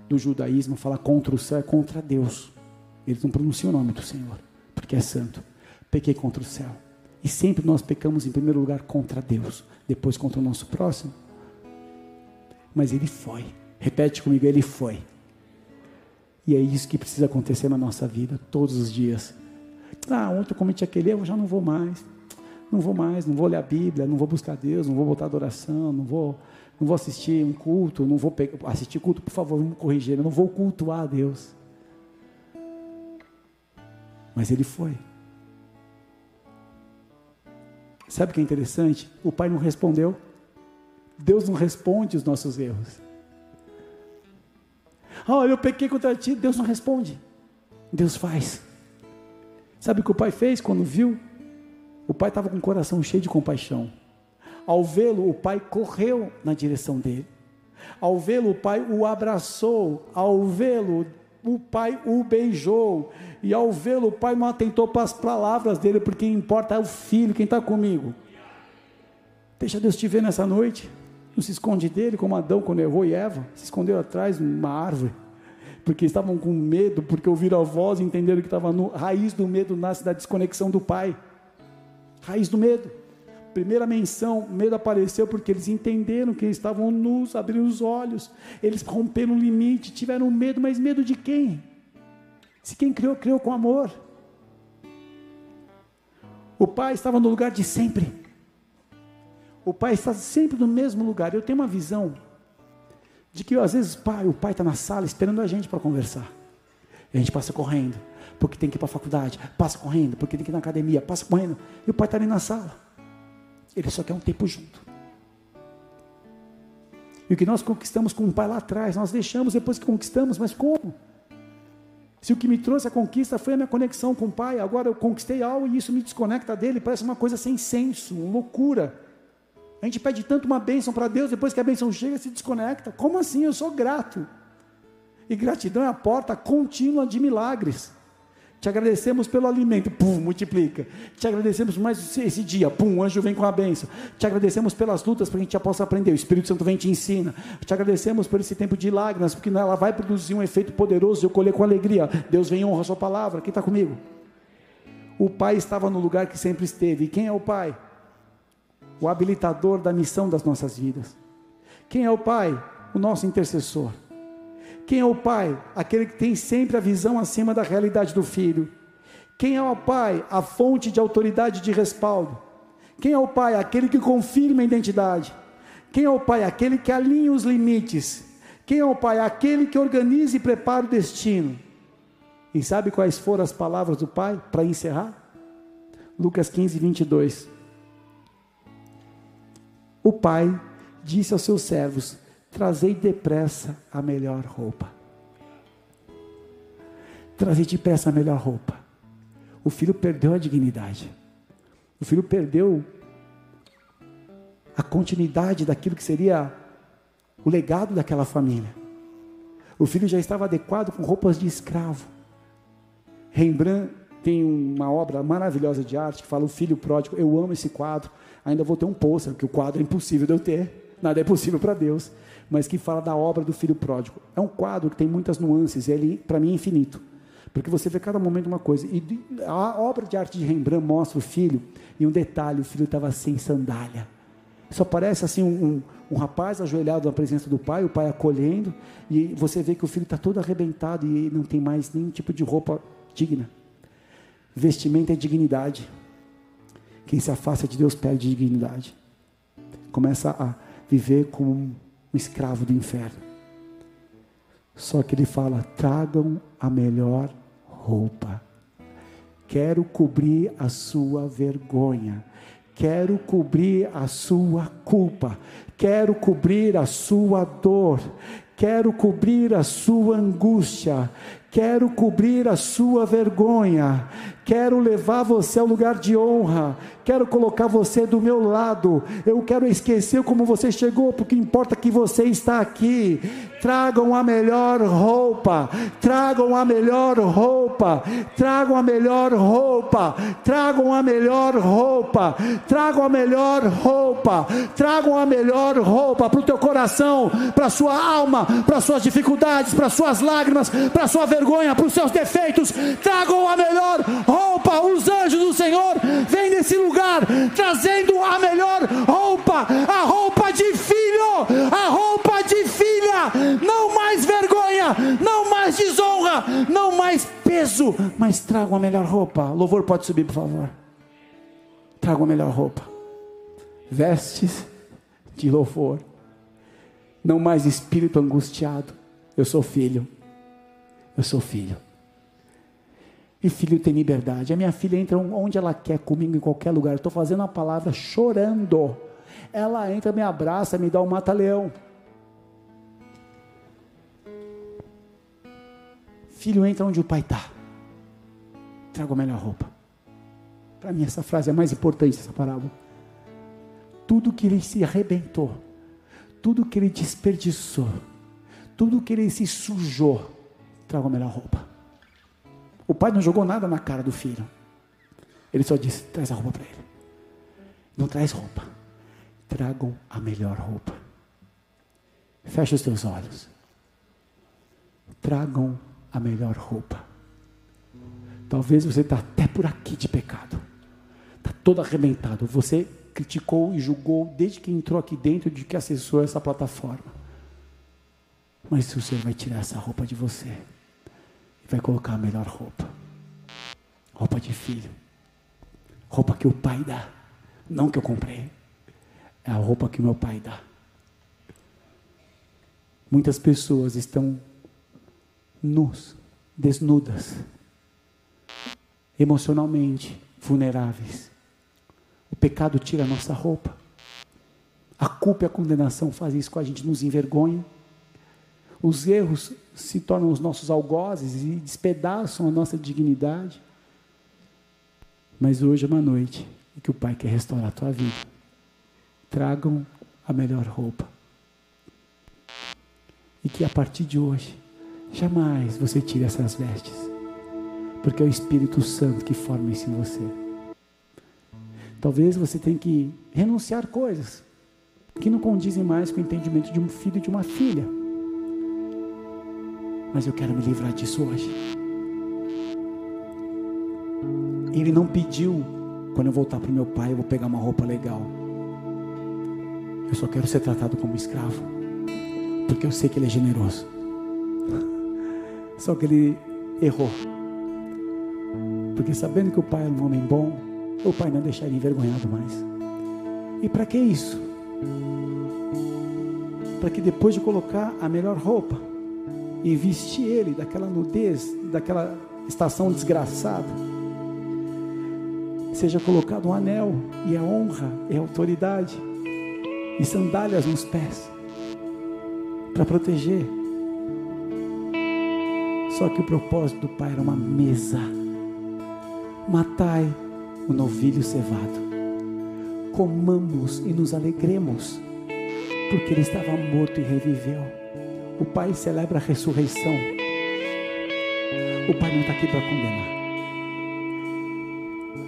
do judaísmo, falar contra o céu é contra Deus. Eles não pronunciam o nome do Senhor, porque é santo. Pequei contra o céu. E sempre nós pecamos em primeiro lugar contra Deus, depois contra o nosso próximo. Mas ele foi. Repete comigo, ele foi. E é isso que precisa acontecer na nossa vida, todos os dias. Ah, ontem eu cometi aquele erro, já não vou mais não vou mais, não vou ler a Bíblia, não vou buscar Deus, não vou voltar à adoração, não vou, não vou assistir um culto, não vou assistir culto, por favor, vamos corrigir, eu não vou cultuar a Deus. Mas ele foi. Sabe o que é interessante? O pai não respondeu. Deus não responde os nossos erros. Olha, eu pequei contra ti, Deus não responde. Deus faz. Sabe o que o pai fez quando viu o pai estava com o coração cheio de compaixão. Ao vê-lo, o pai correu na direção dele. Ao vê-lo, o pai o abraçou. Ao vê-lo, o pai o beijou. E ao vê-lo, o pai não atentou para as palavras dele, porque importa é o filho, quem está comigo. Deixa Deus te ver nessa noite. Não se esconde dele, como Adão quando errou e Eva, se escondeu atrás de uma árvore, porque estavam com medo, porque ouviram a voz e entenderam que estava no raiz do medo nasce da desconexão do pai. Raiz do medo. Primeira menção, medo apareceu porque eles entenderam que eles estavam nus, abriram os olhos, eles romperam o limite, tiveram medo, mas medo de quem? Se quem criou, criou com amor. O pai estava no lugar de sempre. O pai está sempre no mesmo lugar. Eu tenho uma visão de que às vezes pai, o pai está na sala esperando a gente para conversar. E a gente passa correndo, porque tem que ir para a faculdade, passa correndo, porque tem que ir na academia, passa correndo, e o pai está ali na sala. Ele só quer um tempo junto. E o que nós conquistamos com o pai lá atrás, nós deixamos depois que conquistamos, mas como? Se o que me trouxe a conquista foi a minha conexão com o pai, agora eu conquistei algo e isso me desconecta dele, parece uma coisa sem senso, loucura. A gente pede tanto uma bênção para Deus, depois que a bênção chega, se desconecta. Como assim? Eu sou grato. E gratidão é a porta contínua de milagres. Te agradecemos pelo alimento, pum, multiplica. Te agradecemos mais esse dia, pum, o anjo vem com a bênção. Te agradecemos pelas lutas para que a gente já possa aprender. O Espírito Santo vem e te ensina. Te agradecemos por esse tempo de lágrimas, porque ela vai produzir um efeito poderoso. Eu colher com alegria. Deus vem e honra a sua palavra. Quem está comigo? O Pai estava no lugar que sempre esteve. E quem é o Pai? o habilitador da missão das nossas vidas. Quem é o Pai? O nosso intercessor. Quem é o Pai? Aquele que tem sempre a visão acima da realidade do filho. Quem é o Pai? A fonte de autoridade de respaldo. Quem é o Pai? Aquele que confirma a identidade. Quem é o Pai? Aquele que alinha os limites. Quem é o Pai? Aquele que organiza e prepara o destino. E sabe quais foram as palavras do Pai para encerrar? Lucas 15, 22. O pai disse aos seus servos: Trazei depressa a melhor roupa. Trazei depressa a melhor roupa. O filho perdeu a dignidade. O filho perdeu a continuidade daquilo que seria o legado daquela família. O filho já estava adequado com roupas de escravo. Rembrandt tem uma obra maravilhosa de arte que fala o filho pródigo. Eu amo esse quadro ainda vou ter um pôster, porque o quadro é impossível de eu ter, nada é possível para Deus, mas que fala da obra do filho pródigo. É um quadro que tem muitas nuances, ele, para mim, é infinito. Porque você vê cada momento uma coisa. E a obra de arte de Rembrandt mostra o filho, e um detalhe: o filho estava sem sandália. Só parece assim um, um, um, rapaz ajoelhado na presença do pai, o pai acolhendo, e você vê que o filho está todo arrebentado e não tem mais nenhum tipo de roupa digna. Vestimento é dignidade. Quem se afasta de Deus perde dignidade. Começa a viver como um escravo do inferno. Só que ele fala: tragam a melhor roupa. Quero cobrir a sua vergonha. Quero cobrir a sua culpa. Quero cobrir a sua dor. Quero cobrir a sua angústia. Quero cobrir a sua vergonha. Quero levar você ao lugar de honra. Quero colocar você do meu lado. Eu quero esquecer como você chegou, porque importa que você está aqui. Tragam a melhor roupa. Tragam a melhor roupa. Tragam a melhor roupa. Tragam a melhor roupa. Tragam a melhor roupa. Tragam a melhor roupa para o teu coração, para a sua alma, para suas dificuldades, para suas lágrimas, para sua vergonha, para os seus defeitos. Tragam a melhor roupa. Os anjos do Senhor vêm nesse lugar trazendo a melhor roupa, a roupa de filho, a roupa de filha. Não mais vergonha, não mais desonra, não mais peso, mas tragam a melhor roupa. Louvor pode subir, por favor. Tragam a melhor roupa. Vestes de louvor não mais espírito angustiado. Eu sou filho. Eu sou filho. E filho tem liberdade. A minha filha entra onde ela quer comigo, em qualquer lugar. Estou fazendo a palavra chorando. Ela entra, me abraça, me dá um mata-leão. Filho entra onde o pai está. Traga a melhor roupa. Para mim, essa frase é mais importante, essa parábola. Tudo que ele se arrebentou tudo que ele desperdiçou, tudo que ele se sujou, traga a melhor roupa. O pai não jogou nada na cara do filho. Ele só disse: traz a roupa para ele. Não traz roupa. Tragam a melhor roupa. Feche os teus olhos. Tragam a melhor roupa. Talvez você está até por aqui de pecado. Está todo arrebentado. Você criticou e julgou desde que entrou aqui dentro de que acessou essa plataforma. Mas o Senhor vai tirar essa roupa de você vai colocar a melhor roupa. Roupa de filho. Roupa que o pai dá. Não que eu comprei. É a roupa que meu pai dá. Muitas pessoas estão nus, desnudas, emocionalmente vulneráveis. O pecado tira a nossa roupa. A culpa e a condenação fazem isso com a gente, nos envergonha. Os erros se tornam os nossos algozes e despedaçam a nossa dignidade. Mas hoje é uma noite em que o Pai quer restaurar a tua vida. Tragam a melhor roupa. E que a partir de hoje, jamais você tire essas vestes. Porque é o Espírito Santo que forma isso em você. Talvez você tenha que renunciar coisas que não condizem mais com o entendimento de um filho e de uma filha. Mas eu quero me livrar disso hoje. Ele não pediu, quando eu voltar para o meu pai, eu vou pegar uma roupa legal. Eu só quero ser tratado como escravo, porque eu sei que ele é generoso. Só que ele errou. Porque sabendo que o pai era um homem bom, o pai não deixaria envergonhado mais. E para que isso? Para que depois de colocar a melhor roupa e vestir ele daquela nudez, daquela estação desgraçada, seja colocado um anel e a honra e a autoridade e sandálias nos pés para proteger. Só que o propósito do pai era uma mesa. Matai o novilho cevado. Comamos e nos alegremos, porque ele estava morto e reviveu. O Pai celebra a ressurreição. O Pai não está aqui para condenar.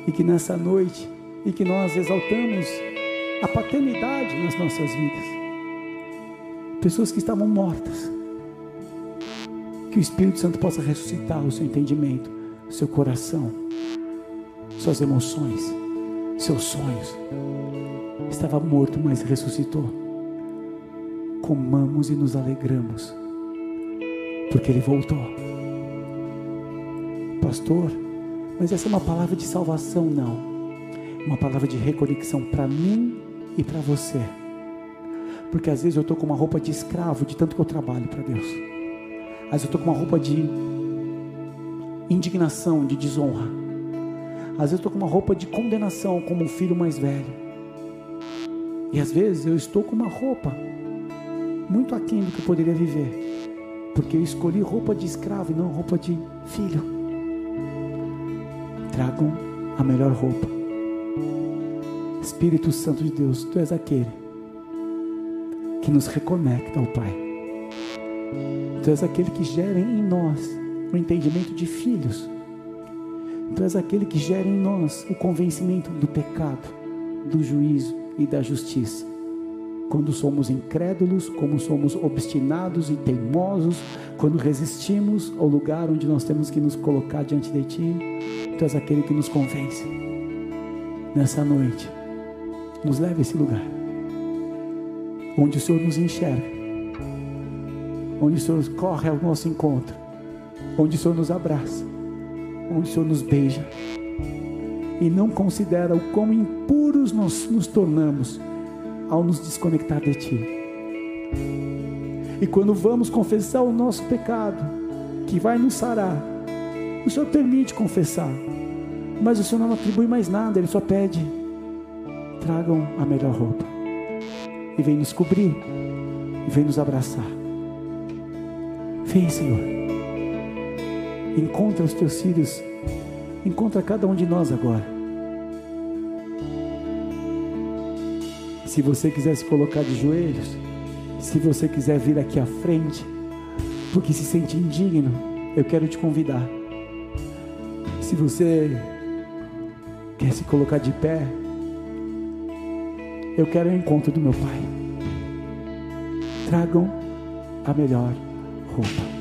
E que nessa noite, e que nós exaltamos a paternidade nas nossas vidas. Pessoas que estavam mortas. Que o Espírito Santo possa ressuscitar o seu entendimento, o seu coração suas emoções, seus sonhos. Estava morto, mas ressuscitou. Comamos e nos alegramos, porque ele voltou. Pastor, mas essa é uma palavra de salvação, não. Uma palavra de reconexão para mim e para você. Porque às vezes eu estou com uma roupa de escravo, de tanto que eu trabalho para Deus. Às vezes eu estou com uma roupa de indignação, de desonra. Às vezes eu estou com uma roupa de condenação, como um filho mais velho. E às vezes eu estou com uma roupa muito aquém do que poderia viver. Porque eu escolhi roupa de escravo e não roupa de filho. Tragam a melhor roupa. Espírito Santo de Deus, Tu és aquele que nos reconecta ao Pai. Tu és aquele que gera em nós o entendimento de filhos Tu és aquele que gera em nós o convencimento do pecado, do juízo e da justiça. Quando somos incrédulos, como somos obstinados e teimosos, quando resistimos ao lugar onde nós temos que nos colocar diante de Ti, Tu és aquele que nos convence. Nessa noite, nos leve a esse lugar, onde o Senhor nos enxerga, onde o Senhor corre ao nosso encontro, onde o Senhor nos abraça onde o Senhor nos beija e não considera o quão impuros nós nos tornamos ao nos desconectar de Ti. E quando vamos confessar o nosso pecado, que vai nos sarar, o Senhor permite confessar, mas o Senhor não atribui mais nada, Ele só pede: tragam a melhor roupa, e vem nos cobrir, e vem nos abraçar. Vem, Senhor. Encontra os teus filhos. Encontra cada um de nós agora. Se você quiser se colocar de joelhos, Se você quiser vir aqui à frente, porque se sente indigno, eu quero te convidar. Se você quer se colocar de pé, eu quero o encontro do meu Pai. Tragam a melhor roupa.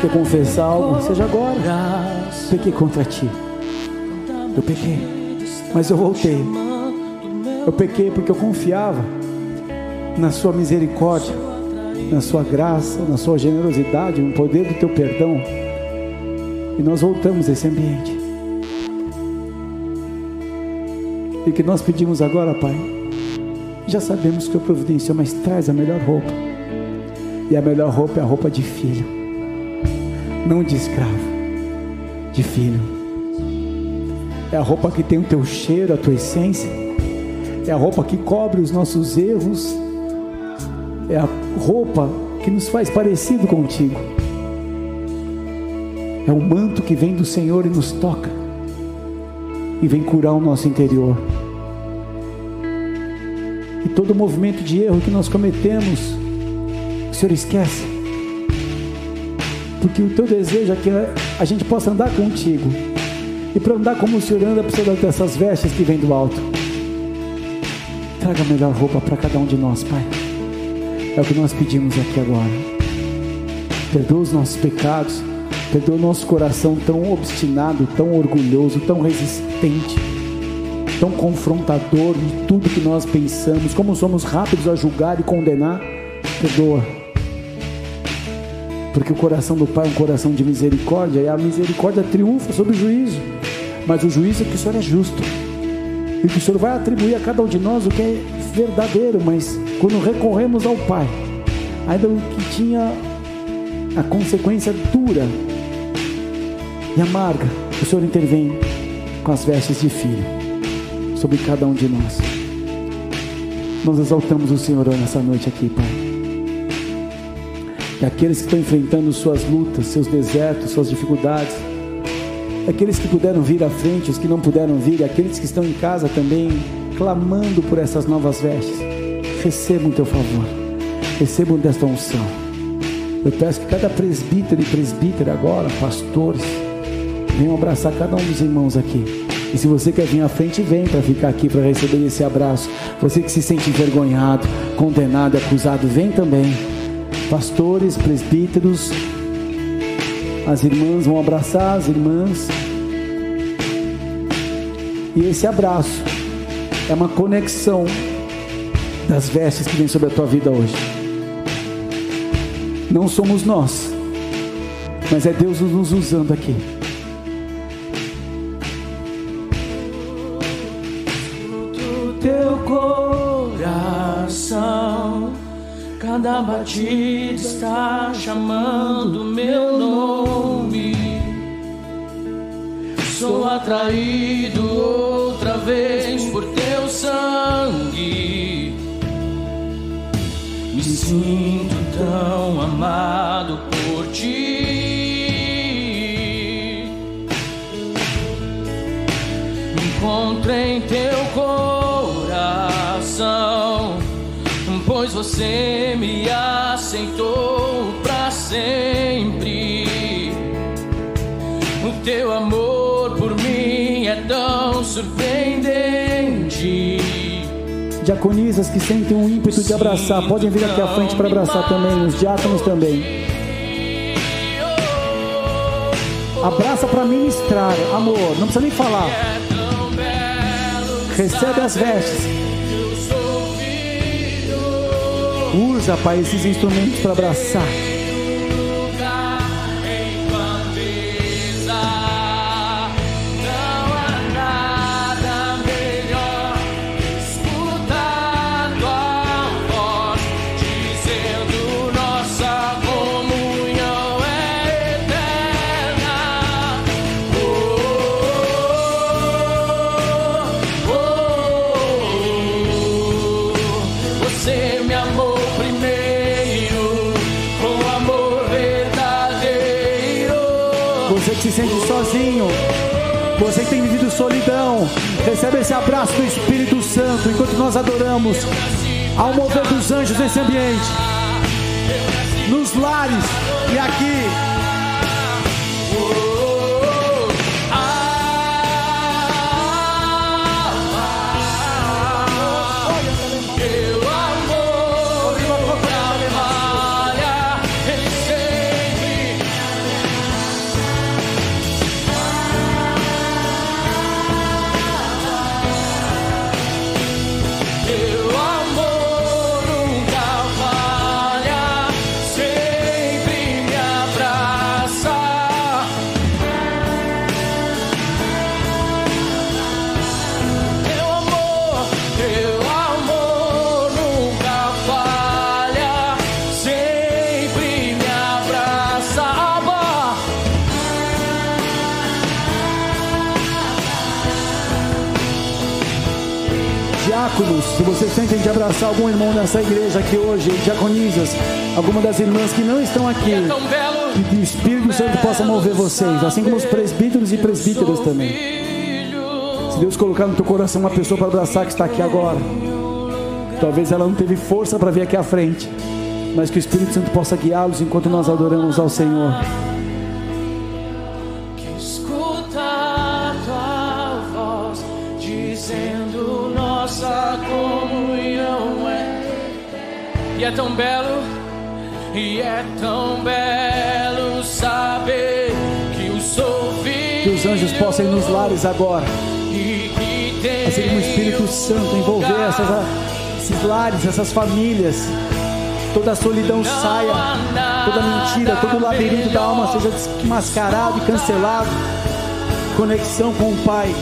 quer confessar algo, seja agora. Pequei contra ti. Eu pequei, mas eu voltei. Eu pequei porque eu confiava na Sua misericórdia, na Sua graça, na Sua generosidade, no poder do Teu perdão. E nós voltamos a esse ambiente. E o que nós pedimos agora, Pai, já sabemos que o providenciou, mas traz a melhor roupa. E a melhor roupa é a roupa de filho não de escravo, de filho. É a roupa que tem o teu cheiro, a tua essência. É a roupa que cobre os nossos erros. É a roupa que nos faz parecido contigo. É o manto que vem do Senhor e nos toca. E vem curar o nosso interior. E todo movimento de erro que nós cometemos, o Senhor esquece porque o teu desejo é que a gente possa andar contigo. E para andar como o Senhor anda, precisa ter essas vestes que vêm do alto. Traga a melhor roupa para cada um de nós, Pai. É o que nós pedimos aqui agora. Perdoa os nossos pecados. Perdoa o nosso coração tão obstinado, tão orgulhoso, tão resistente, tão confrontador de tudo que nós pensamos. Como somos rápidos a julgar e condenar. Perdoa porque o coração do Pai é um coração de misericórdia e a misericórdia triunfa sobre o juízo. mas o juízo é que o Senhor é justo. E que o Senhor vai atribuir a cada um de nós o que é verdadeiro, mas quando recorremos ao Pai, ainda o que tinha a consequência dura e amarga, o Senhor intervém com as vestes de filho sobre cada um de nós. Nós exaltamos o Senhor nessa noite aqui, Pai. Aqueles que estão enfrentando suas lutas, seus desertos, suas dificuldades, aqueles que puderam vir à frente, os que não puderam vir, aqueles que estão em casa também, clamando por essas novas vestes, recebam o teu favor, recebam desta unção. Eu peço que cada presbítero e presbítera agora, pastores, venham abraçar cada um dos irmãos aqui. E se você quer vir à frente, vem para ficar aqui para receber esse abraço. Você que se sente envergonhado, condenado, acusado, vem também. Pastores, presbíteros, as irmãs vão abraçar as irmãs. E esse abraço é uma conexão das vestes que vem sobre a tua vida hoje. Não somos nós, mas é Deus nos usando aqui. Cada batida está chamando meu nome. Sou atraído outra vez por teu sangue. Me sinto tão amado por ti. Me encontro em teu coração, pois você me aceitou para sempre. O teu amor por mim é tão surpreendente. Diaconisas que sentem um ímpeto de abraçar, podem vir aqui à frente para abraçar também, os diáconos também. Abraça para ministrar, amor, não precisa nem falar. É Recebe as vestes. Usa, Pai, esses instrumentos para abraçar. Recebe esse abraço do Espírito Santo enquanto nós adoramos ao mover dos anjos nesse ambiente, nos lares e aqui. Diáconos, se vocês sentem de abraçar algum irmão nessa igreja aqui hoje, diaconisas, alguma das irmãs que não estão aqui, É tão belo. que o Espírito Santo possa mover vocês, assim como os presbíteros e presbíteras também. Se Deus colocar no teu coração uma pessoa para abraçar que está aqui agora, talvez ela não teve força para vir aqui à frente, mas que o Espírito Santo possa guiá-los enquanto nós adoramos ao Senhor. E é tão belo e é tão belo saber que eu sou filho Que os anjos possam ir nos lares agora, e que tem assim como o Espírito Santo envolver essas, esses lares, essas famílias, toda a solidão saia, toda mentira, todo o labirinto da alma seja desmascarado e cancelado. conexão com o Pai.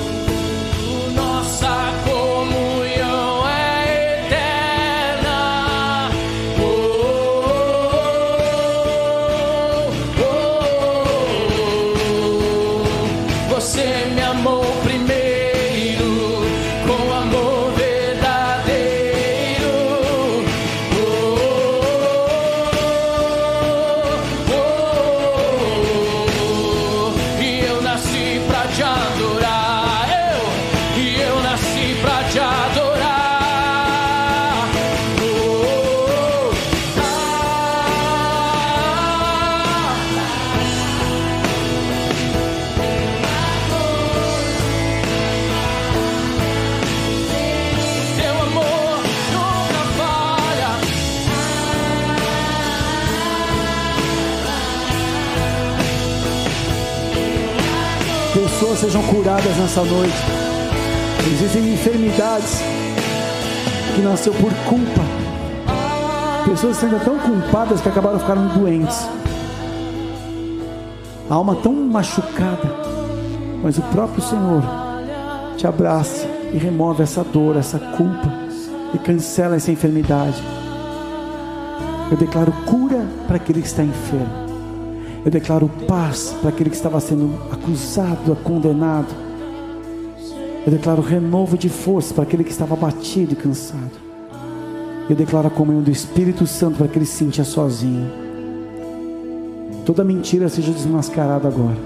Pessoas sejam curadas nessa noite. Existem enfermidades que nasceu por culpa. Pessoas sendo tão culpadas que acabaram ficando doentes. A alma tão machucada, mas o próprio Senhor te abraça e remove essa dor, essa culpa e cancela essa enfermidade. Eu declaro cura para aquele que está enfermo. Eu declaro paz para aquele que estava sendo acusado, condenado. Eu declaro renovo de força para aquele que estava abatido e cansado. Eu declaro a comunhão do Espírito Santo para aquele que se sentia sozinho. Toda mentira seja desmascarada agora.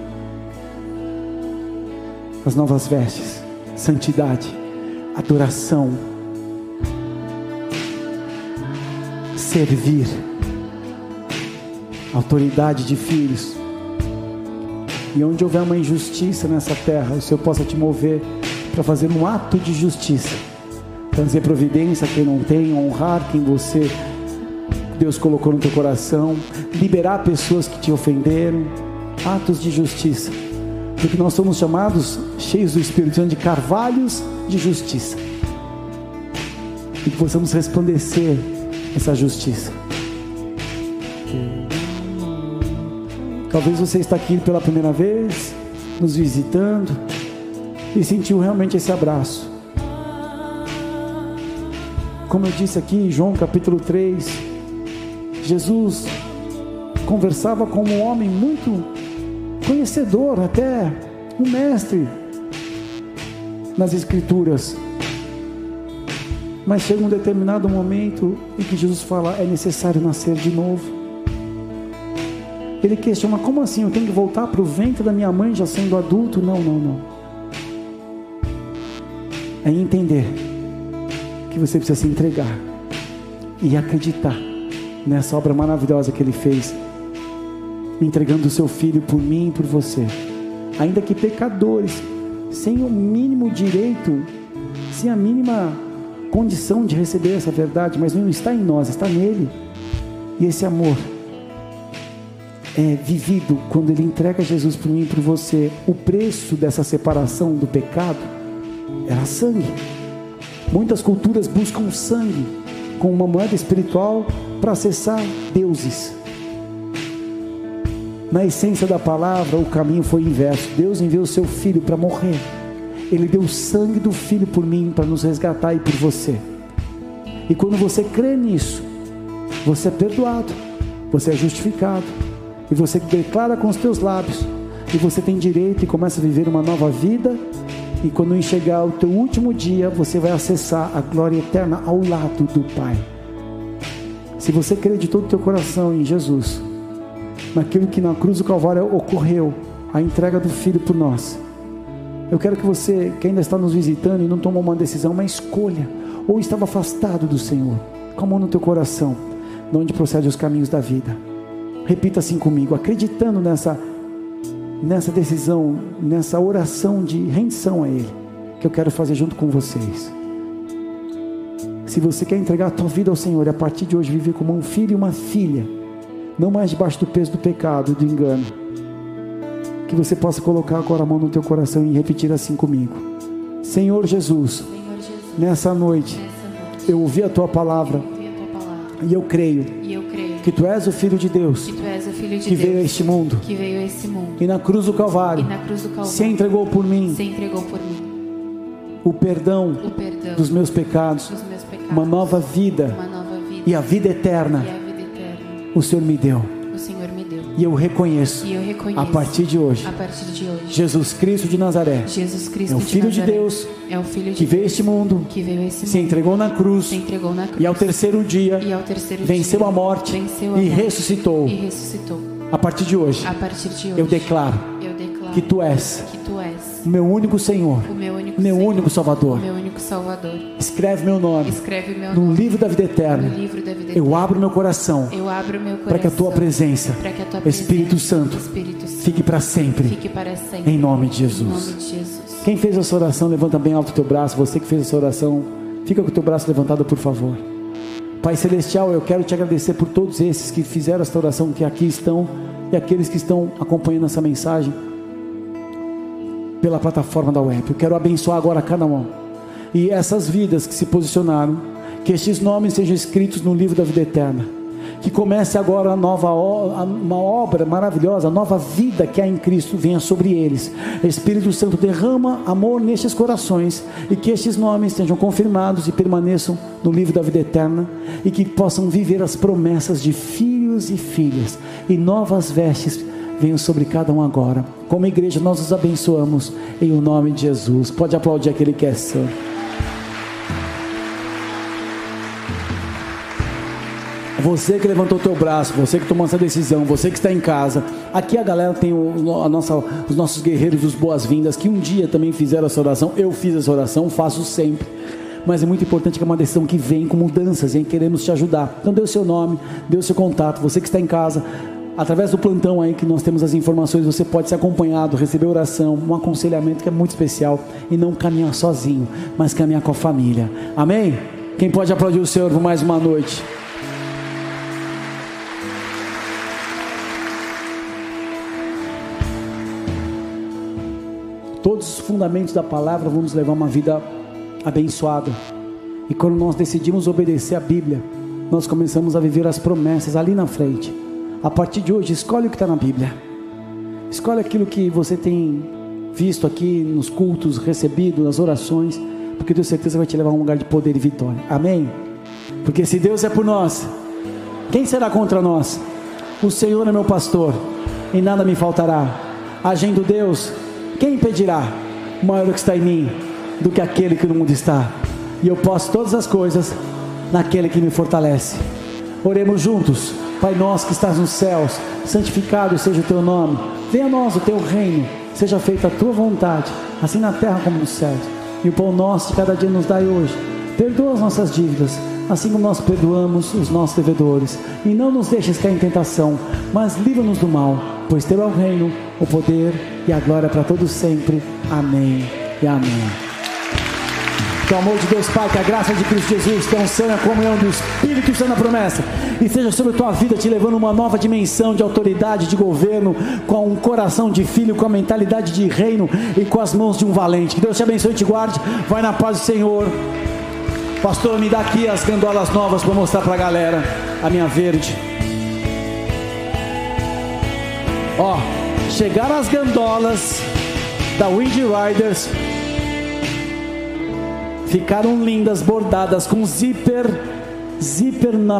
As novas vestes, santidade, adoração, servir autoridade de filhos. E onde houver uma injustiça nessa terra, o Senhor possa te mover para fazer um ato de justiça, trazer providência a quem não tem, honrar quem você Deus colocou no teu coração, liberar pessoas que te ofenderam, atos de justiça, porque nós somos chamados cheios do Espírito Santo de carvalhos de justiça, e que possamos resplandecer essa justiça. Talvez você está aqui pela primeira vez, nos visitando e sentiu realmente esse abraço. Como eu disse aqui em João capítulo 3, Jesus conversava com um homem muito conhecedor, até um mestre nas Escrituras. Mas chega um determinado momento em que Jesus fala: é necessário nascer de novo. Ele questiona: como assim? Eu tenho que voltar para o ventre da minha mãe já sendo adulto? Não, não, não. É entender que você precisa se entregar e acreditar nessa obra maravilhosa que Ele fez, entregando o seu filho por mim e por você. Ainda que pecadores, sem o mínimo direito, sem a mínima condição de receber essa verdade, mas não está em nós, está nele. E esse amor é vivido quando ele entrega Jesus por mim e por você. O preço dessa separação do pecado era sangue. Muitas culturas buscam sangue com uma moeda espiritual para acessar deuses. Na essência da palavra, o caminho foi inverso. Deus enviou o seu filho para morrer. Ele deu o sangue do filho por mim para nos resgatar e por você. E quando você crê nisso, você é perdoado, você é justificado, e você declara com os teus lábios, e você tem direito e começa a viver uma nova vida. E quando chegar o teu último dia, você vai acessar a glória eterna ao lado do Pai. Se você crê de todo o teu coração em Jesus, naquilo que na cruz do Calvário ocorreu, a entrega do Filho por nós. Eu quero que você, que ainda está nos visitando e não tomou uma decisão, uma escolha, ou estava afastado do Senhor, com a mão no teu coração, de onde procede os caminhos da vida. Repita assim comigo, acreditando nessa, nessa decisão, nessa oração de rendição a Ele, que eu quero fazer junto com vocês. Se você quer entregar a tua vida ao Senhor e a partir de hoje viver como um filho e uma filha, não mais debaixo do peso do pecado e do engano, que você possa colocar agora a mão no teu coração e repetir assim comigo: Senhor Jesus, Senhor Jesus, nessa noite nessa noite eu ouvi a tua palavra eu ouvi a tua palavra E eu creio E eu creio que tu és o Filho de Deus que Filho de que veio a Deus este mundo. que veio a esse mundo. E na cruz do e Calvário cruz do Calvário se entregou por mim. se entregou por mim. O perdão o perdão dos meus pecados, dos meus pecados, uma nova vida uma nova vida. e a vida e eterna a vida eterna. o Senhor me deu. E eu reconheço E eu reconheço a partir de hoje a partir de hoje Jesus Cristo de Nazaré Jesus Cristo é o Filho de Nazaré Deus é o filho de que veio este mundo, que veio esse se mundo, entregou na cruz se entregou na cruz e ao terceiro dia e ao terceiro venceu dia a morte venceu a e morte ressuscitou. e ressuscitou. A partir de hoje, A partir de hoje eu declaro eu declaro que tu és que tu és o meu único Senhor, o meu único meu Senhor, único Salvador. meu único Salvador. Escreve meu nome Escreve meu no nome livro da vida no eterna. livro da vida Eu abro meu coração Eu abro meu coração para que a tua presença, a tua Espírito presença, Santo, Espírito Santo, fique para sempre. fique para sempre. Em nome de Em Jesus. nome de Jesus. Quem fez essa oração, levanta bem alto o teu braço. Você que fez essa oração, fica com o teu braço levantado, por favor. Pai Celestial, eu quero te agradecer por todos esses que fizeram esta oração, que aqui estão, e aqueles que estão acompanhando essa mensagem pela plataforma da web. Eu quero abençoar agora cada um. E essas vidas que se posicionaram, que estes nomes sejam escritos no livro da vida eterna. Que comece agora a nova uma obra maravilhosa, a nova vida que há em Cristo venha sobre eles. Espírito Santo derrama amor nestes corações e que estes nomes sejam confirmados e permaneçam no livro da vida eterna e que possam viver as promessas de filhos e filhas e novas vestes venham sobre cada um agora. Como igreja, nós os abençoamos em o nome de Jesus. Pode aplaudir aquele que é santo. Você que levantou teu braço, você que tomou essa decisão, você que está em casa. Aqui a galera tem o- a nossa, os nossos guerreiros dos boas-vindas que um dia também fizeram essa oração. Eu fiz essa oração, faço sempre. Mas é muito importante que é uma decisão que vem com mudanças e queremos te ajudar. Então dê o seu nome, dê o seu contato. Você que está em casa, através do plantão aí que nós temos as informações, você pode ser acompanhado, receber oração, um aconselhamento que é muito especial e não caminhar sozinho, mas caminhar com a família. Amém? Quem pode aplaudir o Senhor por mais uma noite? Todos os fundamentos da palavra vão nos levar a uma vida abençoada. E quando nós decidimos obedecer a Bíblia, nós começamos a viver as promessas ali na frente. A partir de hoje, escolhe o que está na Bíblia. Escolhe aquilo que você tem visto aqui nos cultos, recebido, nas orações, porque tenho certeza vai te levar a um lugar de poder e vitória. Amém? Porque se Deus é por nós, quem será contra nós? O Senhor é meu pastor, e nada me faltará. Agindo Deus, quem impedirá? Maior o que está em mim do que aquele que no mundo está. E eu posso todas as coisas naquele que me fortalece. Oremos juntos. Pai nosso que estás nos céus, santificado seja o teu nome. Venha a nós o teu reino. Seja feita a tua vontade, assim na terra como nos céus. E o pão nosso de cada dia nos dai hoje. Perdoa as nossas dívidas, assim como nós perdoamos os nossos devedores. E não nos deixes cair em tentação, mas livra-nos do mal, pois teu é o reino, o poder e a glória para todos sempre. Amém e amém. Que o amor de Deus Pai, que a graça de Cristo Jesus, que a unção e a comunhão do Espírito Santo na promessa, e seja sobre a tua vida, te levando uma nova dimensão de autoridade, de governo, com um coração de filho, com a mentalidade de reino e com as mãos de um valente. Que Deus te abençoe e te guarde. Vai na paz do Senhor. Pastor, me dá aqui as gandolas novas para mostrar para a galera a minha verde. Ó, chegaram as gandolas da Wind Riders. Ficaram lindas, bordadas com zíper, zíper na